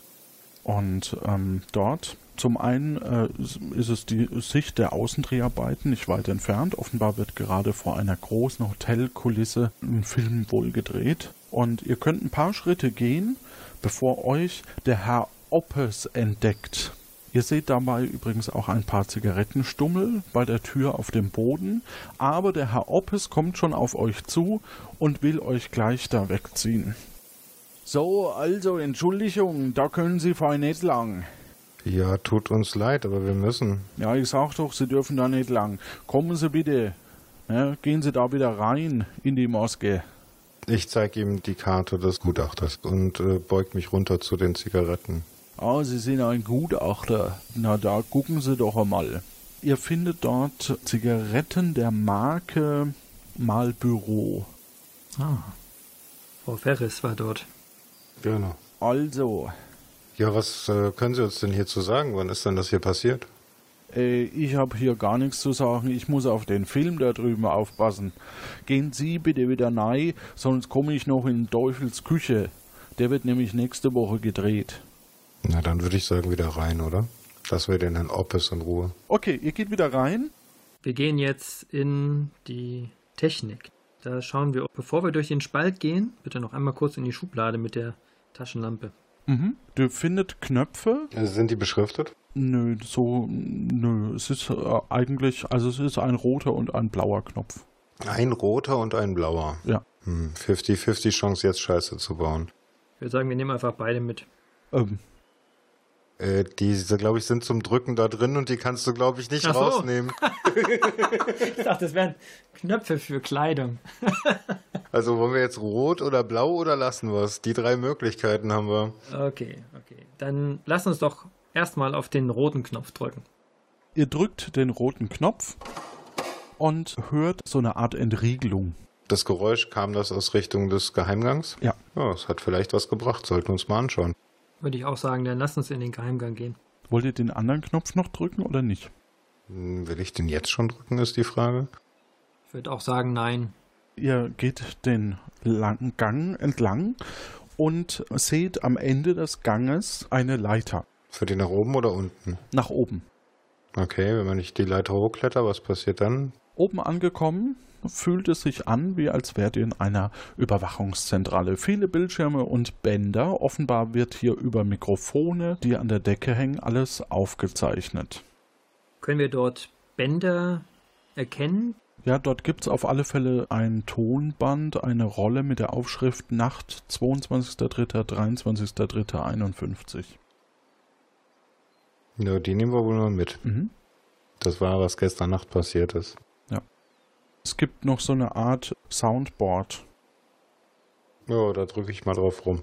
Speaker 5: Und ähm, dort zum einen äh, ist es die Sicht der Außendreharbeiten nicht weit entfernt. Offenbar wird gerade vor einer großen Hotelkulisse ein Film wohl gedreht. Und ihr könnt ein paar Schritte gehen, bevor euch der Herr Oppes entdeckt. Ihr seht dabei übrigens auch ein paar Zigarettenstummel bei der Tür auf dem Boden, aber der Herr Oppes kommt schon auf euch zu und will euch gleich da wegziehen. So, also Entschuldigung, da können Sie fein nicht lang.
Speaker 7: Ja, tut uns leid, aber wir müssen.
Speaker 5: Ja, ich sag doch, Sie dürfen da nicht lang. Kommen Sie bitte. Ja, gehen Sie da wieder rein in die Maske.
Speaker 7: Ich zeige ihm die Karte des Gutachters und äh, beug mich runter zu den Zigaretten.
Speaker 5: Ah, Sie sind ein Gutachter. Na, da gucken Sie doch einmal. Ihr findet dort Zigaretten der Marke Marlboro.
Speaker 6: Ah. Frau Ferris war dort.
Speaker 7: Genau.
Speaker 5: Also,
Speaker 7: Ja, was äh, können Sie uns denn hierzu sagen? Wann ist denn das hier passiert?
Speaker 5: äh, ich habe hier gar nichts zu sagen. Ich muss auf den Film da drüben aufpassen. Gehen Sie bitte wieder rein, sonst komme ich noch in Teufels Küche. Der wird nämlich nächste Woche gedreht.
Speaker 7: Na, dann würde ich sagen, wieder rein, oder? Dass wir den Herrn Oppes in Ruhe.
Speaker 5: Okay, ihr geht wieder rein.
Speaker 6: Wir gehen jetzt in die Technik. Da schauen wir, bevor wir durch den Spalt gehen, bitte noch einmal kurz in die Schublade mit der Taschenlampe.
Speaker 5: Mhm. Du findet Knöpfe.
Speaker 7: Äh, Sind die beschriftet?
Speaker 5: Nö, so, nö. Es ist äh, eigentlich, also es ist ein roter und ein blauer Knopf.
Speaker 7: Ein roter und ein blauer.
Speaker 5: Ja.
Speaker 7: Hm, 50-50 Chance, jetzt Scheiße zu bauen.
Speaker 6: Ich würde sagen, wir nehmen einfach beide mit.
Speaker 5: Ähm,
Speaker 7: Äh, diese, glaube ich, sind zum Drücken da drin und die kannst du, glaube ich, nicht
Speaker 6: Ach so.
Speaker 7: rausnehmen. [laughs]
Speaker 6: Ich dachte, das wären Knöpfe für Kleidung. [laughs]
Speaker 7: Also wollen wir jetzt rot oder blau oder lassen wir es? Die drei Möglichkeiten haben wir.
Speaker 6: Okay, okay. Dann lass uns doch erstmal auf den roten Knopf drücken.
Speaker 5: ihr drückt den roten Knopf und hört so eine Art Entriegelung.
Speaker 7: Das Geräusch kam das aus Richtung des Geheimgangs?
Speaker 5: Ja.
Speaker 7: Ja, es hat vielleicht was gebracht. Sollten wir uns mal anschauen.
Speaker 6: Würde ich auch sagen, dann lass uns in den Geheimgang gehen.
Speaker 5: Wollt ihr den anderen Knopf noch drücken oder nicht?
Speaker 7: Hm, Will ich den jetzt schon drücken, ist die Frage.
Speaker 6: Ich würde auch sagen, nein.
Speaker 5: Ihr geht den langen Gang entlang und seht am Ende des Ganges eine Leiter
Speaker 7: Für die nach oben oder unten?
Speaker 5: nach oben.
Speaker 7: Okay, wenn man nicht die Leiter hochkletter, was passiert dann?
Speaker 5: Oben angekommen fühlt es sich an, wie als wärt ihr in einer Überwachungszentrale. Viele Bildschirme und Bänder. Offenbar wird hier über Mikrofone, die an der Decke hängen, alles aufgezeichnet.
Speaker 6: Können wir dort Bänder erkennen?
Speaker 5: Ja, dort gibt es auf alle Fälle ein Tonband, eine Rolle mit der Aufschrift Nacht 22.03., 23.03.51.
Speaker 7: Ja, die nehmen wir wohl mal mit.
Speaker 5: Mhm.
Speaker 7: Das war, was gestern Nacht passiert ist.
Speaker 5: Es gibt noch so eine Art Soundboard.
Speaker 7: Ja, da drücke ich mal drauf rum.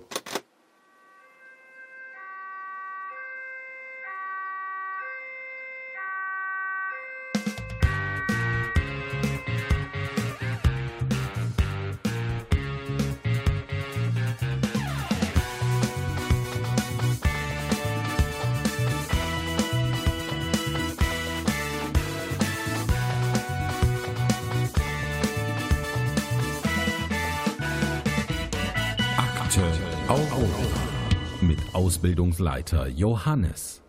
Speaker 1: Ausbildungsleiter Johannes.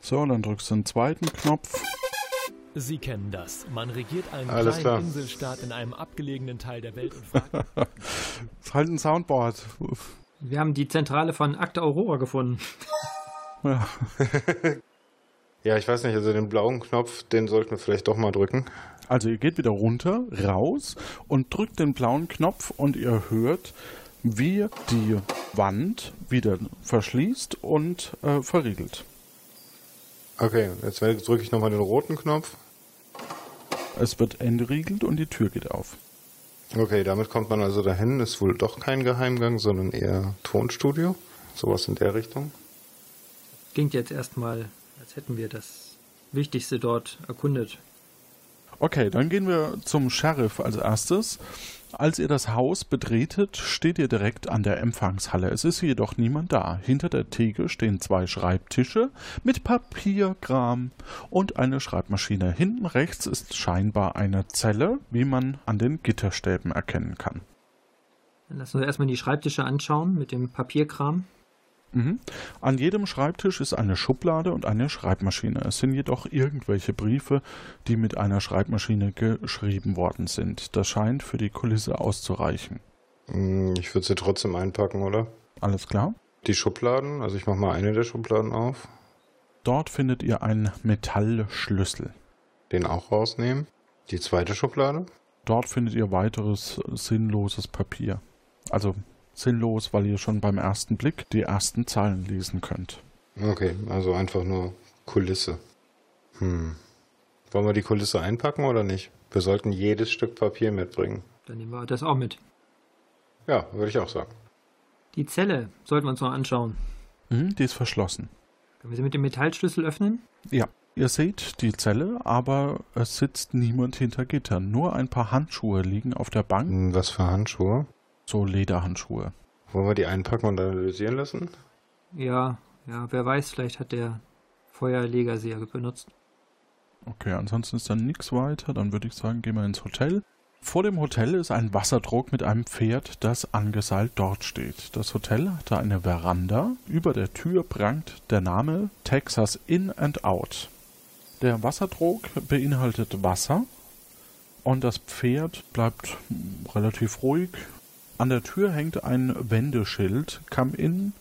Speaker 5: So, dann drückst du den zweiten Knopf.
Speaker 12: Sie kennen das. Man regiert einen
Speaker 7: Alles
Speaker 12: kleinen
Speaker 7: klar.
Speaker 12: Inselstaat in einem abgelegenen Teil der Welt und fragt, [laughs]
Speaker 5: Das ist halt ein Soundboard.
Speaker 6: Wir haben die Zentrale von Akte Aurora gefunden.
Speaker 5: Ja. [laughs]
Speaker 7: Ja, ich weiß nicht, also den blauen Knopf, den sollten wir vielleicht doch mal drücken.
Speaker 5: Also ihr geht wieder runter, raus und drückt den blauen Knopf und ihr hört, wie die Wand wieder verschließt und äh, verriegelt.
Speaker 7: Okay, jetzt drücke ich nochmal den roten Knopf.
Speaker 5: Es wird entriegelt und die Tür geht auf.
Speaker 7: Okay, damit kommt man also dahin. Ist wohl doch kein Geheimgang, sondern eher Tonstudio. Sowas in der Richtung.
Speaker 6: Klingt jetzt erstmal, als hätten wir das Wichtigste dort erkundet.
Speaker 5: Okay, dann gehen wir zum Sheriff als erstes. Als ihr das Haus betretet, steht ihr direkt an der Empfangshalle. Es ist jedoch niemand da. Hinter der Theke stehen zwei Schreibtische mit Papierkram und eine Schreibmaschine. Hinten rechts ist scheinbar eine Zelle, wie man an den Gitterstäben erkennen kann.
Speaker 6: Dann lassen wir erstmal die Schreibtische anschauen mit dem Papierkram.
Speaker 5: Mhm. An jedem Schreibtisch ist eine Schublade und eine Schreibmaschine. Es sind jedoch irgendwelche Briefe, die mit einer Schreibmaschine geschrieben worden sind. Das scheint für die Kulisse auszureichen.
Speaker 7: Hm, Ich würde sie trotzdem einpacken, oder?
Speaker 5: Alles klar?
Speaker 7: Die Schubladen, also ich mache mal eine der Schubladen auf.
Speaker 5: Dort findet ihr einen Metallschlüssel.
Speaker 7: Den auch rausnehmen. Die zweite Schublade.
Speaker 5: Dort findet ihr weiteres sinnloses Papier. Also sinnlos, weil ihr schon beim ersten Blick die ersten Zeilen lesen könnt.
Speaker 7: Okay, also einfach nur Kulisse. Hm. Wollen wir die Kulisse einpacken oder nicht? Wir sollten jedes Stück Papier mitbringen.
Speaker 6: Dann nehmen wir das auch mit.
Speaker 7: Ja, würde ich auch sagen.
Speaker 6: Die Zelle sollten wir uns noch anschauen.
Speaker 5: Mhm, die ist verschlossen.
Speaker 6: Können wir sie mit dem Metallschlüssel öffnen?
Speaker 5: Ja, ihr seht die Zelle, aber es sitzt niemand hinter Gittern. Nur ein paar Handschuhe liegen auf der Bank.
Speaker 7: Hm, Was für Handschuhe?
Speaker 5: So Lederhandschuhe.
Speaker 7: Wollen wir die einpacken und analysieren lassen?
Speaker 6: Ja, ja, wer weiß, vielleicht hat der Feuerleger sie ja benutzt.
Speaker 5: Okay, ansonsten ist dann nichts weiter. Dann würde ich sagen, gehen wir ins Hotel. Vor dem Hotel ist ein Wasserdruck mit einem Pferd, das angeseilt dort steht. Das Hotel hatte eine Veranda. Über der Tür prangt der Name Texas In and Out. Der Wasserdruck beinhaltet Wasser und das Pferd bleibt relativ ruhig. An der Tür hängt ein Wendeschild. Come in,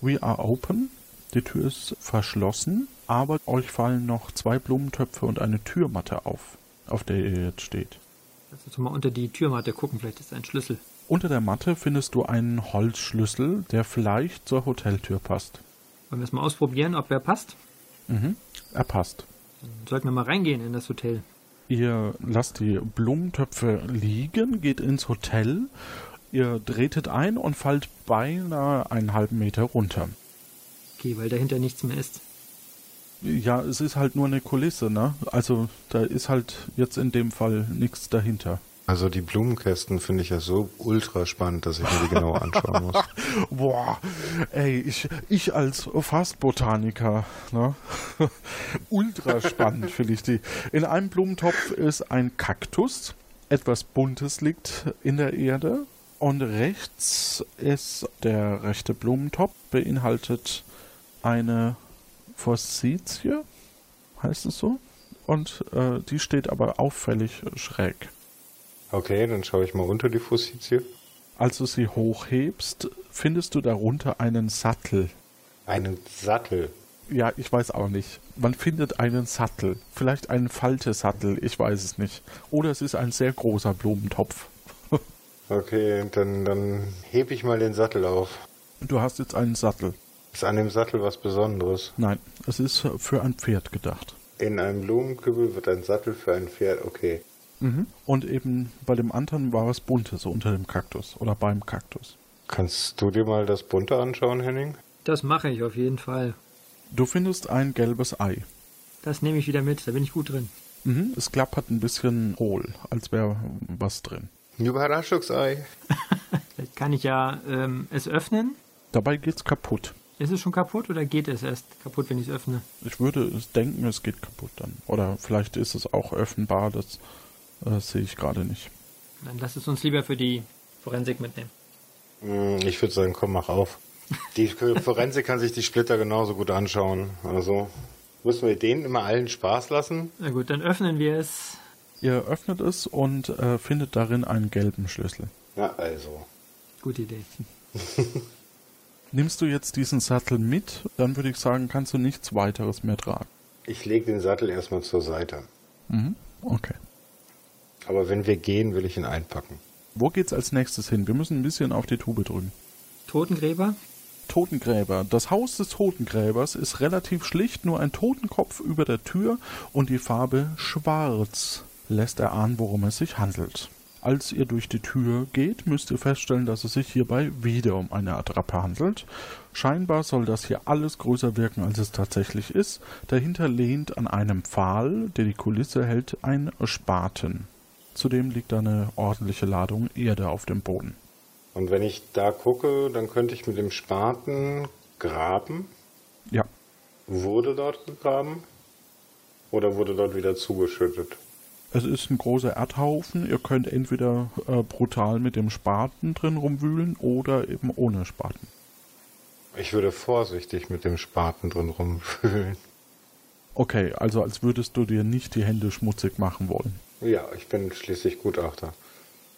Speaker 5: we are open. Die Tür ist verschlossen, aber euch fallen noch zwei Blumentöpfe und eine Türmatte auf, auf der ihr jetzt steht.
Speaker 6: Lass uns mal unter die Türmatte gucken, vielleicht ist ein Schlüssel.
Speaker 5: Unter der Matte findest du einen Holzschlüssel, der vielleicht zur Hoteltür passt.
Speaker 6: Wollen wir es mal ausprobieren, ob er passt?
Speaker 5: Mhm, er passt.
Speaker 6: Dann sollten wir mal reingehen in das Hotel.
Speaker 5: Ihr lasst die Blumentöpfe liegen, geht ins Hotel, ihr tretet ein und fallt beinahe einen halben Meter runter.
Speaker 6: Okay, weil dahinter nichts mehr ist.
Speaker 5: Ja, es ist halt nur eine Kulisse, ne? Also da ist halt jetzt in dem Fall nichts dahinter.
Speaker 7: Also die Blumenkästen finde ich ja so ultra spannend, dass ich mir die genau anschauen muss. [laughs]
Speaker 5: Boah, ey, ich, ich als Fastbotaniker, ne? [laughs] Ultra spannend finde ich die. In einem Blumentopf ist ein Kaktus, etwas Buntes liegt in der Erde und rechts ist der rechte Blumentopf, beinhaltet eine Forsythie, heißt es so? Und äh, die steht aber auffällig schräg.
Speaker 7: Okay, dann schaue ich mal unter die Forsythie.
Speaker 5: Als du sie hochhebst, findest du darunter einen Sattel.
Speaker 7: Einen Sattel.
Speaker 5: Ja, ich weiß auch nicht. Man findet einen Sattel. Vielleicht einen Faltesattel, ich weiß es nicht. Oder es ist ein sehr großer Blumentopf.
Speaker 7: Okay, dann, dann hebe ich mal den Sattel auf.
Speaker 5: Du hast jetzt einen Sattel.
Speaker 7: Ist an dem Sattel was Besonderes?
Speaker 5: Nein, es ist für ein Pferd gedacht.
Speaker 7: In einem Blumenkübel wird ein Sattel für ein Pferd, okay.
Speaker 5: Mhm. Und eben bei dem anderen war was Buntes unter dem Kaktus oder beim Kaktus.
Speaker 7: Kannst du dir mal das Bunte anschauen, Henning?
Speaker 6: Das mache ich auf jeden Fall.
Speaker 5: Du findest ein gelbes Ei.
Speaker 6: Das nehme ich wieder mit, da bin ich gut drin.
Speaker 5: Mhm. Es klappert ein bisschen hohl, als wäre was drin.
Speaker 7: Ein Überraschungsei.
Speaker 6: Vielleicht [laughs] kann ich ja ähm, es öffnen.
Speaker 5: Dabei geht's kaputt.
Speaker 6: Ist es schon kaputt oder geht es erst kaputt, wenn ich es öffne?
Speaker 5: Ich würde es denken, es geht kaputt dann. Oder vielleicht ist es auch öffnbar, das äh, sehe ich gerade nicht.
Speaker 6: Dann lass es uns lieber für die Forensik mitnehmen.
Speaker 7: Hm, Ich würde sagen, komm, mach auf. Die Forensik kann sich die Splitter genauso gut anschauen. Also müssen wir denen immer allen Spaß lassen.
Speaker 6: Na gut, dann öffnen wir es.
Speaker 5: Ihr öffnet es und äh, findet darin einen gelben Schlüssel.
Speaker 7: Ja, also.
Speaker 6: Gute Idee. [laughs]
Speaker 5: Nimmst du jetzt diesen Sattel mit, dann würde ich sagen, kannst du nichts weiteres mehr tragen.
Speaker 7: Ich lege den Sattel erstmal zur Seite.
Speaker 5: Mhm. Okay.
Speaker 7: Aber wenn wir gehen, will ich ihn einpacken.
Speaker 5: Wo geht's als nächstes hin? Wir müssen ein bisschen auf die Tube drücken.
Speaker 6: Totengräber?
Speaker 5: Totengräber. Das Haus des Totengräbers ist relativ schlicht, nur ein Totenkopf über der Tür und die Farbe schwarz lässt erahnen, worum es sich handelt. Als ihr durch die Tür geht, müsst ihr feststellen, dass es sich hierbei wieder um eine Attrappe handelt. Scheinbar soll das hier alles größer wirken, als es tatsächlich ist. Dahinter lehnt an einem Pfahl, der die Kulisse hält, ein Spaten. Zudem liegt eine ordentliche Ladung Erde auf dem Boden.
Speaker 7: Und wenn ich da gucke, dann könnte ich mit dem Spaten graben.
Speaker 5: Ja.
Speaker 7: Wurde dort gegraben? Oder wurde dort wieder zugeschüttet?
Speaker 5: Es ist ein großer Erdhaufen. Ihr könnt entweder äh, brutal mit dem Spaten drin rumwühlen oder eben ohne Spaten.
Speaker 7: Ich würde vorsichtig mit dem Spaten drin rumfühlen.
Speaker 5: Okay, also als würdest du dir nicht die Hände schmutzig machen wollen.
Speaker 7: Ja, ich bin schließlich Gutachter.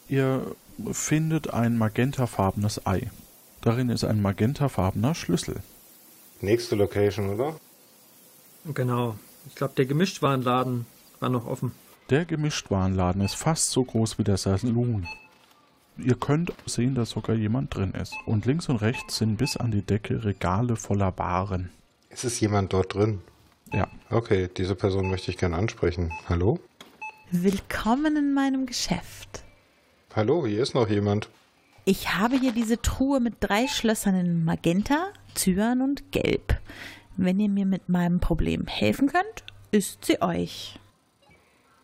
Speaker 5: Ihr findet ein magentafarbenes Ei. Darin ist ein magentafarbener Schlüssel.
Speaker 7: Nächste Location, oder?
Speaker 6: Genau. Ich glaube, der Gemischtwarenladen war noch offen.
Speaker 5: Der Gemischtwarenladen ist fast so groß wie der Saloon. Ihr könnt sehen, dass sogar jemand drin ist. Und links und rechts sind bis an die Decke Regale voller Waren.
Speaker 7: Ist es jemand dort drin?
Speaker 5: Ja.
Speaker 7: Okay, diese Person möchte ich gerne ansprechen. Hallo?
Speaker 13: Willkommen in meinem Geschäft.
Speaker 7: Hallo, hier ist noch jemand.
Speaker 13: Ich habe hier diese Truhe mit drei Schlössern in Magenta, Cyan und Gelb. Wenn ihr mir mit meinem Problem helfen könnt, ist sie euch.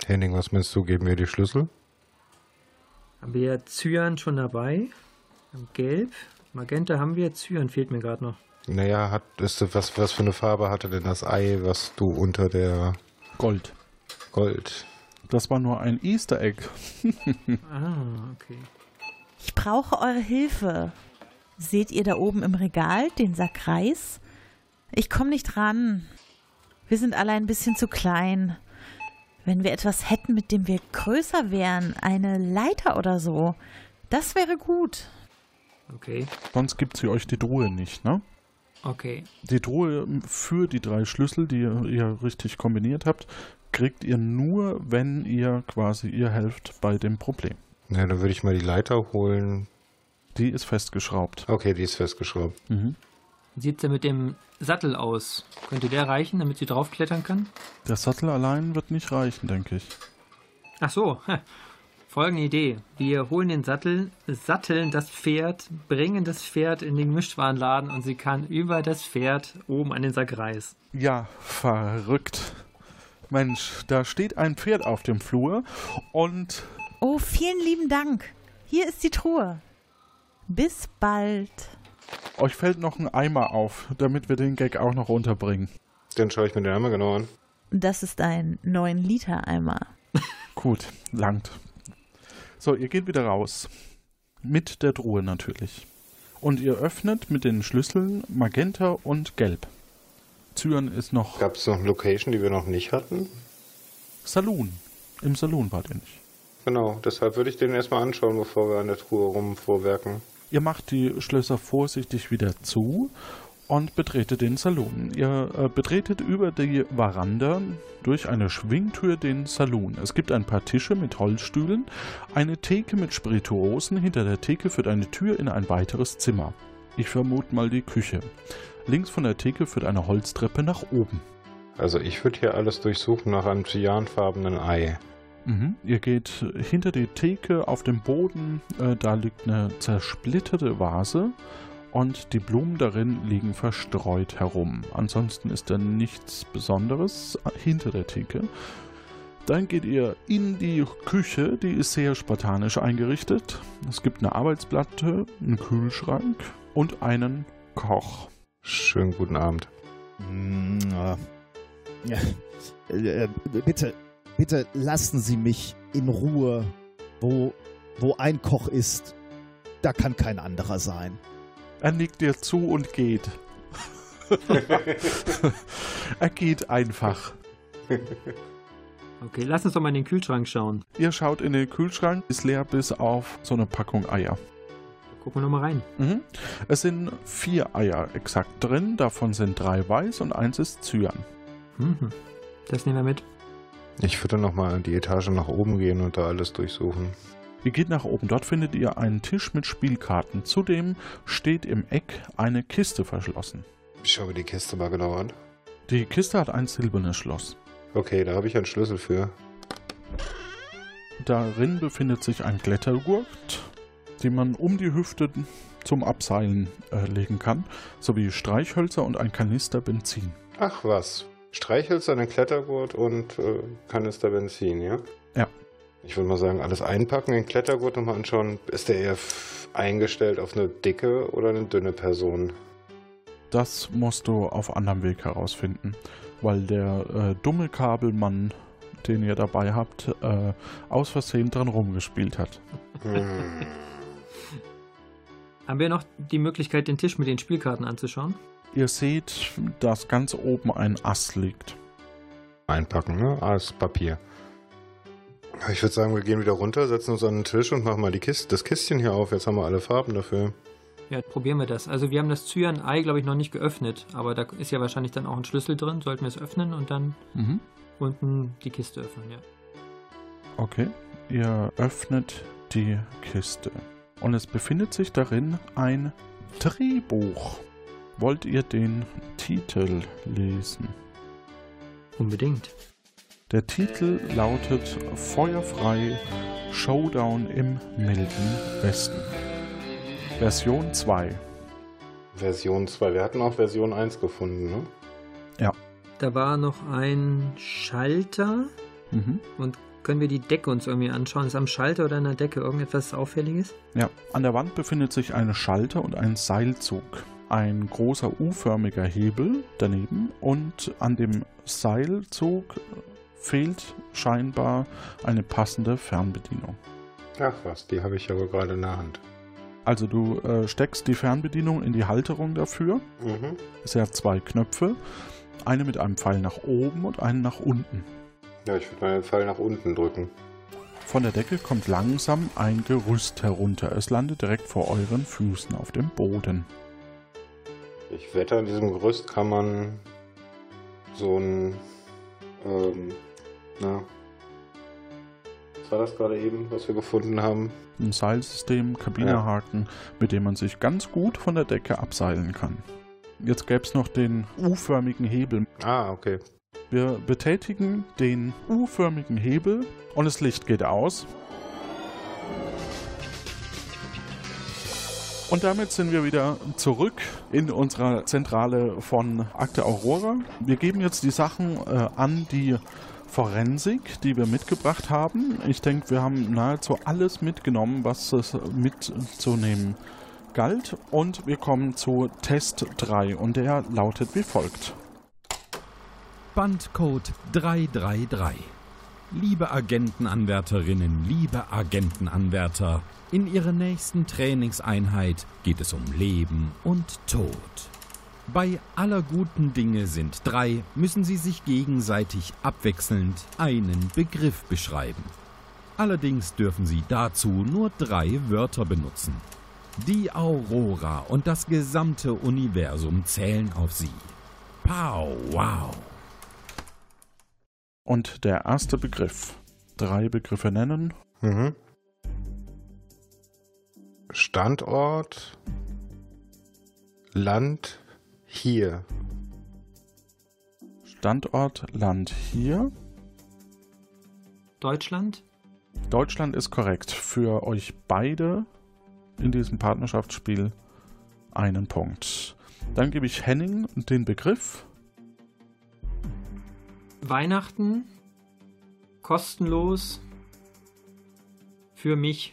Speaker 7: Henning, was meinst du? Geben wir die Schlüssel?
Speaker 6: Haben wir Cyan schon dabei? Gelb. Magenta haben wir. Cyan fehlt mir gerade noch.
Speaker 7: Naja, hat, ist, was, was für eine Farbe hatte denn das Ei, was du unter der
Speaker 5: Gold.
Speaker 7: Gold.
Speaker 5: Das war nur ein Easter Egg. [laughs]
Speaker 6: ah, okay.
Speaker 13: Ich brauche eure Hilfe. Seht ihr da oben im Regal den Sack Reis? Ich komme nicht ran. Wir sind alle ein bisschen zu klein. Wenn wir etwas hätten, mit dem wir größer wären, eine Leiter oder so, das wäre gut.
Speaker 6: Okay.
Speaker 5: Sonst gibt sie euch die Truhe nicht, ne?
Speaker 6: Okay.
Speaker 5: Die Truhe für die drei Schlüssel, die ihr, ihr richtig kombiniert habt, kriegt ihr nur, wenn ihr quasi ihr helft bei dem Problem.
Speaker 7: Ja, dann würde ich mal die Leiter holen.
Speaker 5: Die ist festgeschraubt.
Speaker 7: Okay, die ist festgeschraubt.
Speaker 5: Mhm.
Speaker 6: Wie sieht's denn mit dem Sattel aus? Könnte der reichen, damit sie draufklettern kann?
Speaker 5: Der Sattel allein wird nicht reichen, denke ich.
Speaker 6: Ach so. [laughs] Folgende Idee. Wir holen den Sattel, satteln das Pferd, bringen das Pferd in den Gemischtwarenladen und sie kann über das Pferd oben an den Sack Reis.
Speaker 5: Ja, verrückt. Mensch, da steht ein Pferd auf dem Flur und.
Speaker 13: Oh, vielen lieben Dank. Hier ist die Truhe. Bis bald.
Speaker 5: Euch fällt noch ein Eimer auf, damit wir den Gag auch noch unterbringen.
Speaker 7: Dann schaue ich mir den Eimer genau an.
Speaker 13: Das ist ein 9-Liter-Eimer. [laughs]
Speaker 5: Gut, langt. So, ihr geht wieder raus. Mit der Truhe natürlich. Und ihr öffnet mit den Schlüsseln Magenta und Gelb. Zyan ist noch.
Speaker 7: Gab es noch eine Location, die wir noch nicht hatten?
Speaker 5: Saloon. Im Saloon war der nicht.
Speaker 7: Genau, deshalb würde ich den erstmal anschauen, bevor wir an der Truhe rumvorwerken.
Speaker 5: Ihr macht die Schlösser vorsichtig wieder zu und betretet den Saloon. Ihr äh, betretet über die Veranda durch eine Schwingtür den Saloon. Es gibt ein paar Tische mit Holzstühlen, eine Theke mit Spirituosen. Hinter der Theke führt eine Tür in ein weiteres Zimmer. Ich vermute mal die Küche. Links von der Theke führt eine Holztreppe nach oben.
Speaker 7: Also ich würde hier alles durchsuchen nach einem cyanfarbenen Ei.
Speaker 5: Mhm. Ihr geht hinter die Theke auf dem Boden. Äh, da liegt eine zersplitterte Vase und die Blumen darin liegen verstreut herum. Ansonsten ist da nichts Besonderes hinter der Theke. Dann geht ihr in die Küche, die ist sehr spartanisch eingerichtet. Es gibt eine Arbeitsplatte, einen Kühlschrank und einen Koch.
Speaker 7: Schönen guten Abend.
Speaker 14: Mm, ja. Äh, bitte, bitte lassen Sie mich in Ruhe, wo, wo ein Koch ist. da kann kein anderer sein.
Speaker 5: Er nickt dir zu und geht. [laughs] er geht einfach.
Speaker 6: Okay, lass uns doch mal in den Kühlschrank schauen.
Speaker 5: Ihr schaut in den Kühlschrank, ist leer bis auf so eine Packung Eier.
Speaker 6: Gucken wir nochmal rein.
Speaker 5: Mhm. Es sind vier Eier exakt drin, davon sind drei weiß und eins ist Cyan.
Speaker 6: Mhm. Das nehmen wir mit.
Speaker 7: Ich würde nochmal die Etage nach oben gehen und da alles durchsuchen.
Speaker 5: Ihr geht nach oben. Dort findet ihr einen Tisch mit Spielkarten. Zudem steht im Eck eine Kiste verschlossen.
Speaker 7: Ich schaue mir die Kiste mal genau an.
Speaker 5: Die Kiste hat ein silbernes Schloss.
Speaker 7: Okay, da habe ich einen Schlüssel für.
Speaker 5: Darin befindet sich ein Klettergurt, den man um die Hüfte zum Abseilen äh, legen kann, sowie Streichhölzer und ein Kanister Benzin.
Speaker 7: Ach was. Streichhölzer, einen Klettergurt und äh, Kanister Benzin, ja?
Speaker 5: Ja.
Speaker 7: Ich würde mal sagen, alles einpacken, den Klettergurt nochmal anschauen. Ist der eher eingestellt auf eine dicke oder eine dünne Person?
Speaker 5: Das musst du auf anderem Weg herausfinden, weil der äh, dumme Kabelmann, den ihr dabei habt, äh, aus Versehen dran rumgespielt hat.
Speaker 7: Hm. [laughs]
Speaker 6: Haben wir noch die Möglichkeit, den Tisch mit den Spielkarten anzuschauen?
Speaker 5: Ihr seht, dass ganz oben ein Ass liegt.
Speaker 7: Einpacken, ne? Ass, Papier. Ich würde sagen, wir gehen wieder runter, setzen uns an den Tisch und machen mal die Kiste, das Kistchen hier auf. Jetzt haben wir alle Farben dafür.
Speaker 6: Ja, probieren wir das. Also wir haben das Cyan-Ei, glaube ich, noch nicht geöffnet, aber da ist ja wahrscheinlich dann auch ein Schlüssel drin. Sollten wir es öffnen und dann
Speaker 5: Mhm.
Speaker 6: unten die Kiste öffnen, ja.
Speaker 5: Okay, ihr öffnet die Kiste und es befindet sich darin ein Drehbuch. Wollt ihr den Titel lesen?
Speaker 6: Unbedingt.
Speaker 5: Der Titel lautet Feuerfrei Showdown im milden Westen. Version 2.
Speaker 7: Version 2. Wir hatten auch Version 1 gefunden, ne?
Speaker 5: Ja.
Speaker 6: Da war noch ein Schalter
Speaker 5: Mhm.
Speaker 6: und können wir die Decke uns irgendwie anschauen? Ist am Schalter oder an der Decke irgendetwas Auffälliges?
Speaker 5: Ja, an der Wand befindet sich ein Schalter und ein Seilzug. Ein großer U-förmiger Hebel daneben und an dem Seilzug fehlt scheinbar eine passende Fernbedienung.
Speaker 7: Ach was, die habe ich aber gerade in der Hand.
Speaker 5: Also du äh, steckst die Fernbedienung in die Halterung dafür.
Speaker 7: Mhm.
Speaker 5: Sie hat zwei Knöpfe, eine mit einem Pfeil nach oben und einen nach unten.
Speaker 7: Ja, ich würde mal den Pfeil nach unten drücken.
Speaker 5: Von der Decke kommt langsam ein Gerüst herunter. Es landet direkt vor euren Füßen auf dem Boden.
Speaker 7: Ich wette, an diesem Gerüst kann man so ein. Ähm, na. Was war das gerade eben, was wir gefunden haben?
Speaker 5: Ein Seilsystem, Kabinehaken, mit dem man sich ganz gut von der Decke abseilen kann. Jetzt gäbe es noch den U-förmigen Hebel.
Speaker 7: Ah, okay.
Speaker 5: Wir betätigen den U-förmigen Hebel und das Licht geht aus. Und damit sind wir wieder zurück in unserer Zentrale von Akte Aurora. Wir geben jetzt die Sachen äh, an die Forensik, die wir mitgebracht haben. Ich denke, wir haben nahezu alles mitgenommen, was es mitzunehmen galt. Und wir kommen zu Test 3 und der lautet wie folgt.
Speaker 1: Bandcode 333. Liebe Agentenanwärterinnen, liebe Agentenanwärter, in Ihrer nächsten Trainingseinheit geht es um Leben und Tod. Bei aller guten Dinge sind drei, müssen Sie sich gegenseitig abwechselnd einen Begriff beschreiben. Allerdings dürfen Sie dazu nur drei Wörter benutzen. Die Aurora und das gesamte Universum zählen auf Sie. Pow, wow.
Speaker 5: Und der erste Begriff. Drei Begriffe nennen.
Speaker 7: Mhm. Standort, Land, hier.
Speaker 5: Standort, Land hier.
Speaker 6: Deutschland?
Speaker 5: Deutschland ist korrekt. Für euch beide in diesem Partnerschaftsspiel einen Punkt. Dann gebe ich Henning den Begriff.
Speaker 6: Weihnachten kostenlos für mich.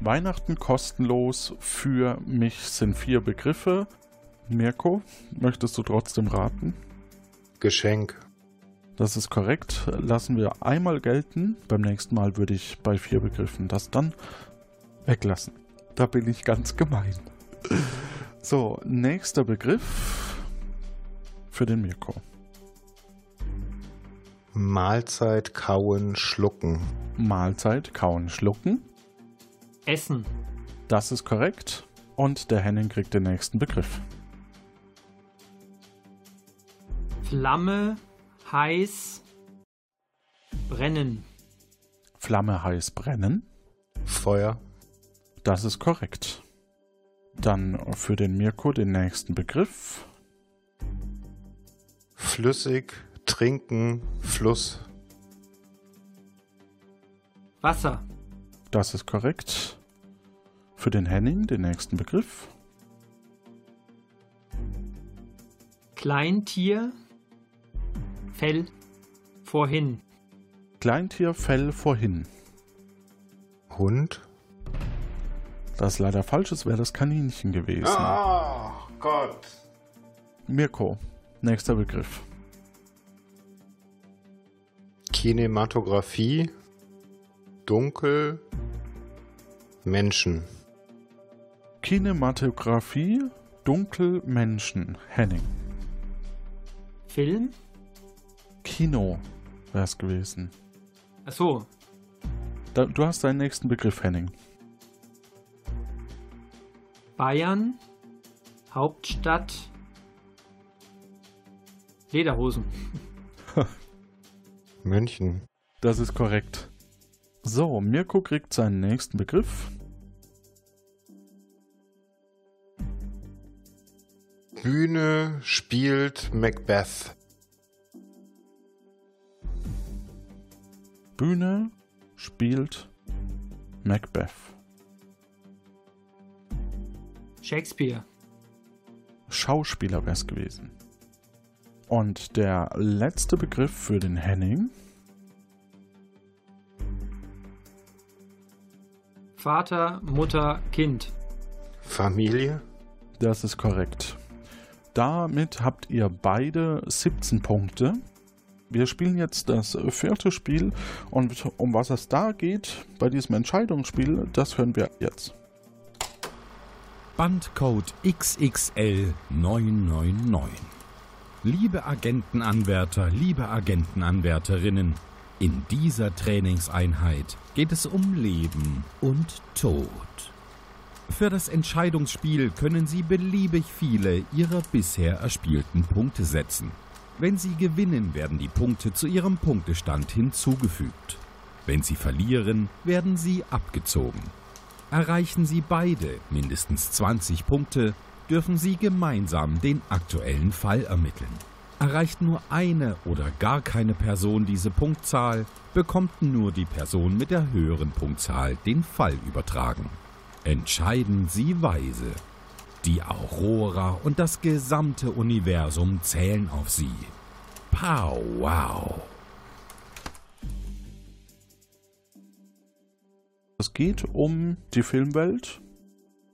Speaker 5: Weihnachten kostenlos für mich sind vier Begriffe. Mirko, möchtest du trotzdem raten?
Speaker 7: Geschenk.
Speaker 5: Das ist korrekt. Lassen wir einmal gelten. Beim nächsten Mal würde ich bei vier Begriffen das dann weglassen. Da bin ich ganz gemein. So, nächster Begriff für den Mirko.
Speaker 7: Mahlzeit, kauen, schlucken.
Speaker 5: Mahlzeit, kauen, schlucken.
Speaker 6: Essen.
Speaker 5: Das ist korrekt. Und der Henning kriegt den nächsten Begriff.
Speaker 6: Flamme, heiß, brennen.
Speaker 5: Flamme heiß brennen.
Speaker 7: Feuer.
Speaker 5: Das ist korrekt. Dann für den Mirko den nächsten Begriff.
Speaker 7: Flüssig, trinken, Fluss.
Speaker 6: Wasser.
Speaker 5: Das ist korrekt. Für den Henning den nächsten Begriff.
Speaker 6: Kleintier, Fell, vorhin.
Speaker 5: Kleintier Fell vorhin.
Speaker 7: Hund.
Speaker 5: Das leider falsch ist, wäre das Kaninchen gewesen.
Speaker 7: Oh Gott.
Speaker 5: Mirko, nächster Begriff.
Speaker 7: Kinematografie, dunkel, Menschen.
Speaker 5: Kinematografie, dunkel, Menschen. Henning.
Speaker 6: Film?
Speaker 5: Kino wäre es gewesen.
Speaker 6: Ach so.
Speaker 5: Da, du hast deinen nächsten Begriff, Henning.
Speaker 6: Bayern, Hauptstadt, Lederhosen. [laughs]
Speaker 7: München.
Speaker 5: Das ist korrekt. So, Mirko kriegt seinen nächsten Begriff.
Speaker 7: Bühne spielt Macbeth.
Speaker 5: Bühne spielt Macbeth.
Speaker 6: Shakespeare.
Speaker 5: Schauspieler wäre es gewesen. Und der letzte Begriff für den Henning.
Speaker 6: Vater, Mutter, Kind.
Speaker 7: Familie.
Speaker 5: Das ist korrekt. Damit habt ihr beide 17 Punkte. Wir spielen jetzt das vierte Spiel und um was es da geht bei diesem Entscheidungsspiel, das hören wir jetzt.
Speaker 1: Bandcode XXL 999. Liebe Agentenanwärter, liebe Agentenanwärterinnen, in dieser Trainingseinheit geht es um Leben und Tod. Für das Entscheidungsspiel können Sie beliebig viele Ihrer bisher erspielten Punkte setzen. Wenn Sie gewinnen, werden die Punkte zu Ihrem Punktestand hinzugefügt. Wenn Sie verlieren, werden sie abgezogen. Erreichen Sie beide mindestens 20 Punkte, dürfen Sie gemeinsam den aktuellen Fall ermitteln. Erreicht nur eine oder gar keine Person diese Punktzahl, bekommt nur die Person mit der höheren Punktzahl den Fall übertragen. Entscheiden Sie weise. Die Aurora und das gesamte Universum zählen auf Sie. Pow wow.
Speaker 5: Es geht um die Filmwelt.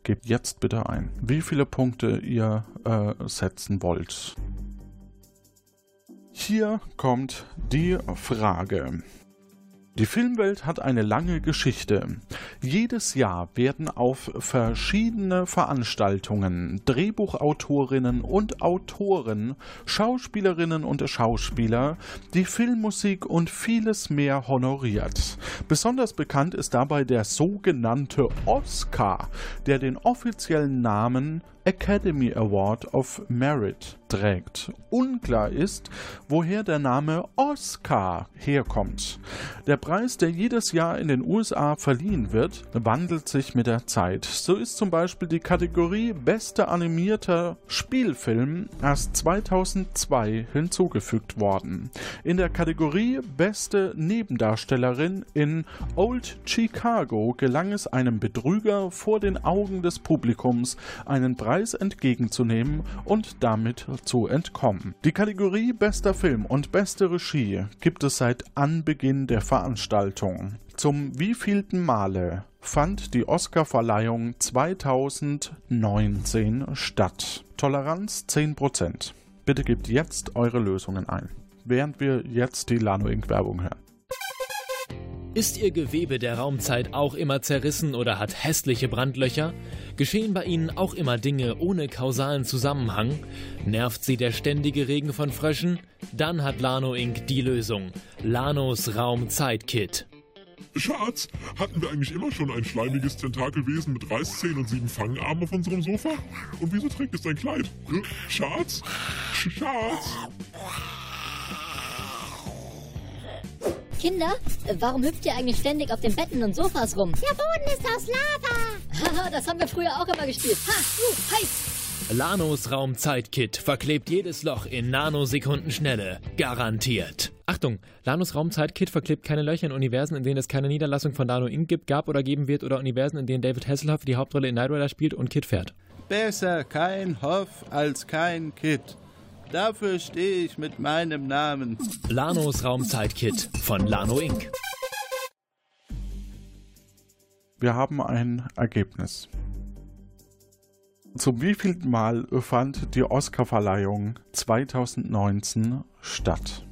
Speaker 5: Gebt jetzt bitte ein, wie viele Punkte ihr äh, setzen wollt. Hier kommt die Frage. Die Filmwelt hat eine lange Geschichte. Jedes Jahr werden auf verschiedene Veranstaltungen Drehbuchautorinnen und Autoren, Schauspielerinnen und Schauspieler, die Filmmusik und vieles mehr honoriert. Besonders bekannt ist dabei der sogenannte Oscar, der den offiziellen Namen Academy Award of Merit trägt. Unklar ist, woher der Name Oscar herkommt. Der Preis, der jedes Jahr in den USA verliehen wird, wandelt sich mit der Zeit. So ist zum Beispiel die Kategorie Bester animierter Spielfilm erst 2002 hinzugefügt worden. In der Kategorie Beste Nebendarstellerin in Old Chicago gelang es einem Betrüger vor den Augen des Publikums einen Preis entgegenzunehmen und damit zu entkommen. Die Kategorie Bester Film und Beste Regie gibt es seit Anbeginn der Veranstaltung. Zum wievielten Male fand die Oscarverleihung 2019 statt? Toleranz 10%. Bitte gebt jetzt eure Lösungen ein, während wir jetzt die Lano Inc. Werbung hören.
Speaker 12: Ist Ihr Gewebe der Raumzeit auch immer zerrissen oder hat hässliche Brandlöcher? Geschehen bei Ihnen auch immer Dinge ohne kausalen Zusammenhang? Nervt Sie der ständige Regen von Fröschen? Dann hat Lano Inc. die Lösung. Lanos Raumzeit-Kit.
Speaker 15: Schatz, hatten wir eigentlich immer schon ein schleimiges Tentakelwesen mit Reißzähnen und sieben Fangarmen auf unserem Sofa? Und wieso trägt es dein Kleid? Schatz? Schatz?
Speaker 16: Kinder, warum hüpft ihr eigentlich ständig auf den Betten und Sofas rum?
Speaker 17: Der Boden ist aus Lava.
Speaker 16: Haha, das haben wir früher auch immer gespielt. Ha, uh, heiß.
Speaker 12: Lanos Raumzeit-Kit verklebt jedes Loch in Nanosekundenschnelle. Garantiert. Achtung, Lanos Raumzeit-Kit verklebt keine Löcher in Universen, in denen es keine Niederlassung von Lano Inc. gibt, gab oder geben wird oder Universen, in denen David Hasselhoff die Hauptrolle in Knight Rider spielt und Kit fährt.
Speaker 18: Besser kein Hoff als kein Kit. Dafür stehe ich mit meinem Namen.
Speaker 12: Lanos Raumzeit-Kit von Lano Inc.
Speaker 5: Wir haben ein Ergebnis. Zum wievielten Mal fand die Oscarverleihung 2019 statt?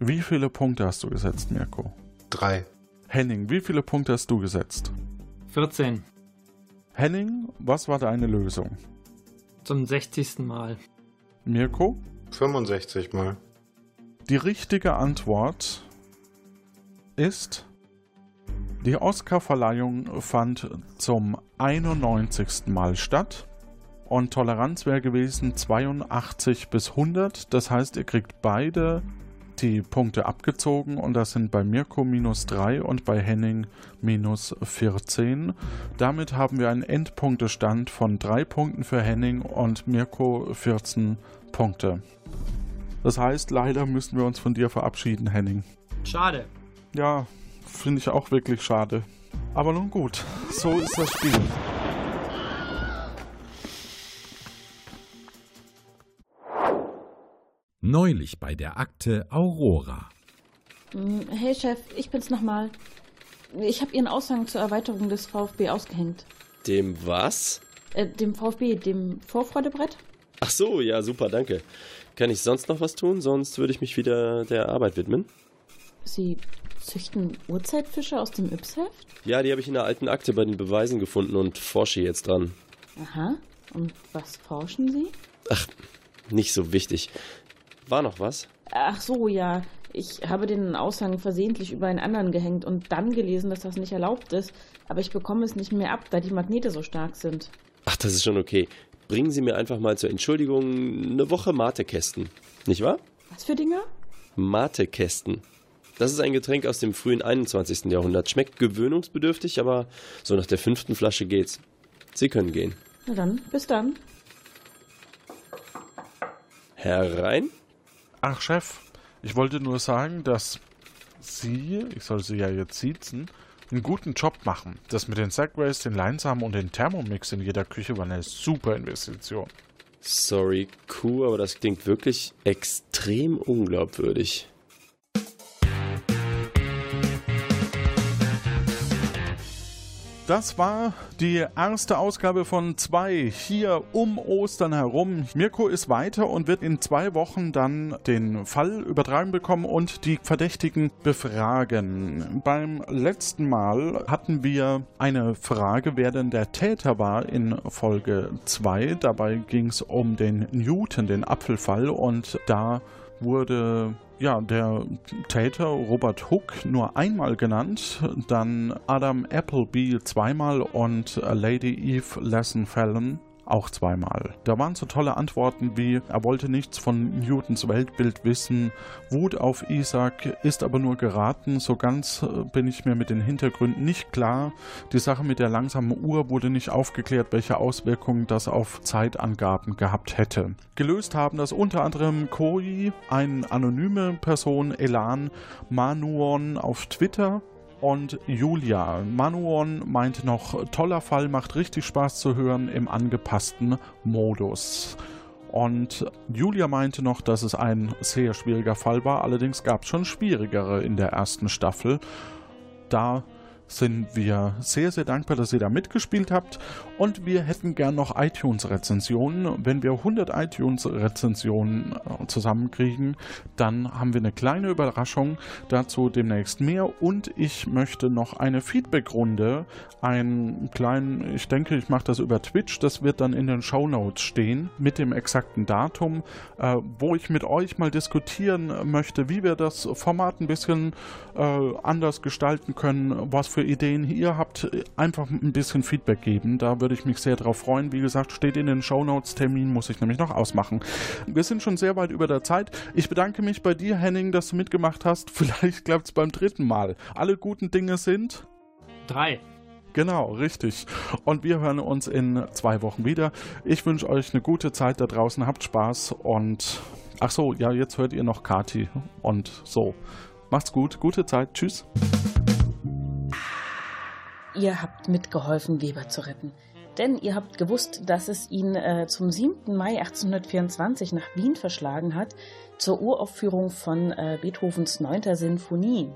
Speaker 5: Wie viele Punkte hast du gesetzt, Mirko?
Speaker 7: Drei.
Speaker 5: Henning, wie viele Punkte hast du gesetzt?
Speaker 6: 14.
Speaker 5: Henning, was war deine Lösung?
Speaker 6: Zum 60. Mal.
Speaker 5: Mirko?
Speaker 7: 65 Mal.
Speaker 5: Die richtige Antwort ist die Oscarverleihung fand zum 91. Mal statt und Toleranz wäre gewesen 82 bis 100. Das heißt, ihr kriegt beide die Punkte abgezogen und das sind bei Mirko minus 3 und bei Henning minus 14. Damit haben wir einen Endpunktestand von 3 Punkten für Henning und Mirko 14 Punkte. Das heißt, leider müssen wir uns von dir verabschieden, Henning.
Speaker 6: Schade.
Speaker 5: Ja, finde ich auch wirklich schade. Aber nun gut, so ist das Spiel.
Speaker 1: Neulich bei der Akte Aurora.
Speaker 4: Hm, Hey Chef, ich bin's nochmal. Ich habe Ihren Aushang zur Erweiterung des VfB ausgehängt.
Speaker 2: Dem was?
Speaker 4: Äh, dem VfB, dem Vorfreudebrett?
Speaker 2: Ach so, ja, super, danke. Kann ich sonst noch was tun? Sonst würde ich mich wieder der Arbeit widmen.
Speaker 4: Sie züchten Urzeitfische aus dem Yps-Heft?
Speaker 2: Ja, die habe ich in der alten Akte bei den Beweisen gefunden und forsche jetzt dran.
Speaker 4: Aha. Und was forschen Sie?
Speaker 2: Ach, nicht so wichtig. War noch was?
Speaker 4: Ach so, ja. Ich habe den Aushang versehentlich über einen anderen gehängt und dann gelesen, dass das nicht erlaubt ist. Aber ich bekomme es nicht mehr ab, da die Magnete so stark sind.
Speaker 2: Ach, das ist schon okay. Bringen Sie mir einfach mal zur Entschuldigung eine Woche Matekästen. Nicht wahr?
Speaker 4: Was für Dinger?
Speaker 2: Matekästen. Das ist ein Getränk aus dem frühen 21. Jahrhundert. Schmeckt gewöhnungsbedürftig, aber so nach der fünften Flasche geht's. Sie können gehen.
Speaker 4: Na dann, bis dann.
Speaker 2: Herein?
Speaker 5: Ach, Chef, ich wollte nur sagen, dass Sie, ich soll Sie ja jetzt siezen, einen guten Job machen. Das mit den Segways, den Leinsamen und den Thermomix in jeder Küche war eine super Investition.
Speaker 2: Sorry, Kuh, aber das klingt wirklich extrem unglaubwürdig.
Speaker 5: Das war die erste Ausgabe von zwei hier um Ostern herum. Mirko ist weiter und wird in zwei Wochen dann den Fall übertragen bekommen und die Verdächtigen befragen. Beim letzten Mal hatten wir eine Frage, wer denn der Täter war in Folge 2. Dabei ging es um den Newton, den Apfelfall und da wurde ja, der Täter Robert Hook nur einmal genannt, dann Adam Appleby zweimal und Lady Eve Lesson Fallon auch zweimal. Da waren so tolle Antworten wie, er wollte nichts von Newtons Weltbild wissen, Wut auf Isaac ist aber nur geraten, so ganz bin ich mir mit den Hintergründen nicht klar. Die Sache mit der langsamen Uhr wurde nicht aufgeklärt, welche Auswirkungen das auf Zeitangaben gehabt hätte. Gelöst haben das unter anderem Koi, eine anonyme Person, Elan, Manuon auf Twitter, und Julia. Manuon meinte noch, toller Fall, macht richtig Spaß zu hören im angepassten Modus. Und Julia meinte noch, dass es ein sehr schwieriger Fall war, allerdings gab es schon schwierigere in der ersten Staffel. Da sind wir sehr, sehr dankbar, dass ihr da mitgespielt habt. Und wir hätten gern noch iTunes-Rezensionen. Wenn wir 100 iTunes-Rezensionen äh, zusammenkriegen, dann haben wir eine kleine Überraschung. Dazu demnächst mehr. Und ich möchte noch eine Feedback-Runde, einen kleinen, ich denke, ich mache das über Twitch, das wird dann in den Show Notes stehen, mit dem exakten Datum, äh, wo ich mit euch mal diskutieren möchte, wie wir das Format ein bisschen äh, anders gestalten können, was für Ideen ihr habt, einfach ein bisschen Feedback geben. Da würde ich mich sehr drauf freuen. Wie gesagt, steht in den Show Notes. Termin muss ich nämlich noch ausmachen. Wir sind schon sehr weit über der Zeit. Ich bedanke mich bei dir, Henning, dass du mitgemacht hast. [laughs] Vielleicht klappt es beim dritten Mal. Alle guten Dinge sind
Speaker 19: drei.
Speaker 5: Genau, richtig. Und wir hören uns in zwei Wochen wieder. Ich wünsche euch eine gute Zeit da draußen. Habt Spaß und ach so, ja, jetzt hört ihr noch Kati und so. Macht's gut, gute Zeit, tschüss.
Speaker 4: Ihr habt mitgeholfen, Weber zu retten. Denn ihr habt gewusst, dass es ihn äh, zum 7. Mai 1824 nach Wien verschlagen hat, zur Uraufführung von äh, Beethovens 9. Sinfonie.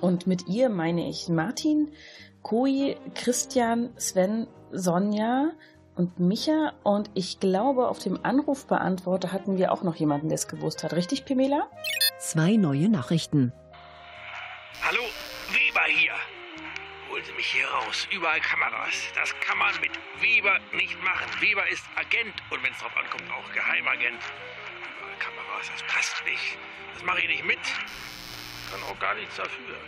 Speaker 4: Und mit ihr meine ich Martin, Koi, Christian, Sven, Sonja und Micha. Und ich glaube, auf dem Anrufbeantworter hatten wir auch noch jemanden, der es gewusst hat. Richtig, Pimela?
Speaker 20: Zwei neue Nachrichten.
Speaker 21: Hallo, Weber hier. Sie mich hier raus. Überall Kameras. Das kann man mit Weber nicht machen. Weber ist Agent und wenn es drauf ankommt, auch Geheimagent. Überall Kameras, das passt nicht. Das mache ich nicht mit. Kann auch gar nichts dafür.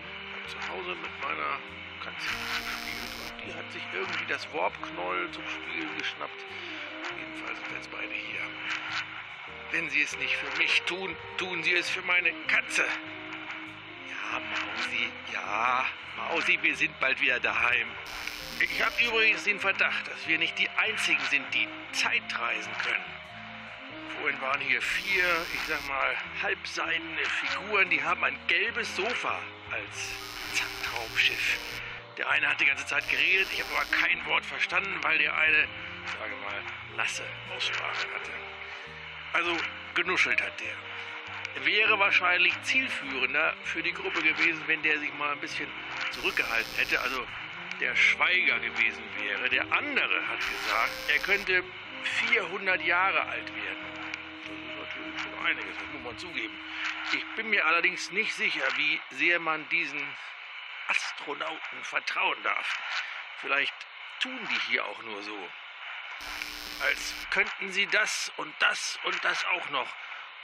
Speaker 21: Ich habe zu Hause mit meiner Katze gespielt und die hat sich irgendwie das Warpknoll zum Spielen geschnappt. Jedenfalls sind jetzt beide hier. Wenn sie es nicht für mich tun, tun sie es für meine Katze. Ja, Mausi, ja, Mausi, wir sind bald wieder daheim. Ich habe übrigens den Verdacht, dass wir nicht die Einzigen sind, die Zeitreisen können. Vorhin waren hier vier, ich sag mal, halbseidene Figuren, die haben ein gelbes Sofa als Traumschiff. Der eine hat die ganze Zeit geredet, ich habe aber kein Wort verstanden, weil der eine, sage mal, lasse Aussprache hatte. Also genuschelt hat der. Wäre wahrscheinlich zielführender für die Gruppe gewesen, wenn der sich mal ein bisschen zurückgehalten hätte, also der Schweiger gewesen wäre. Der andere hat gesagt, er könnte 400 Jahre alt werden. Das ist natürlich schon einiges, das muss man zugeben. Ich bin mir allerdings nicht sicher, wie sehr man diesen Astronauten vertrauen darf. Vielleicht tun die hier auch nur so. Als könnten sie das und das und das auch noch.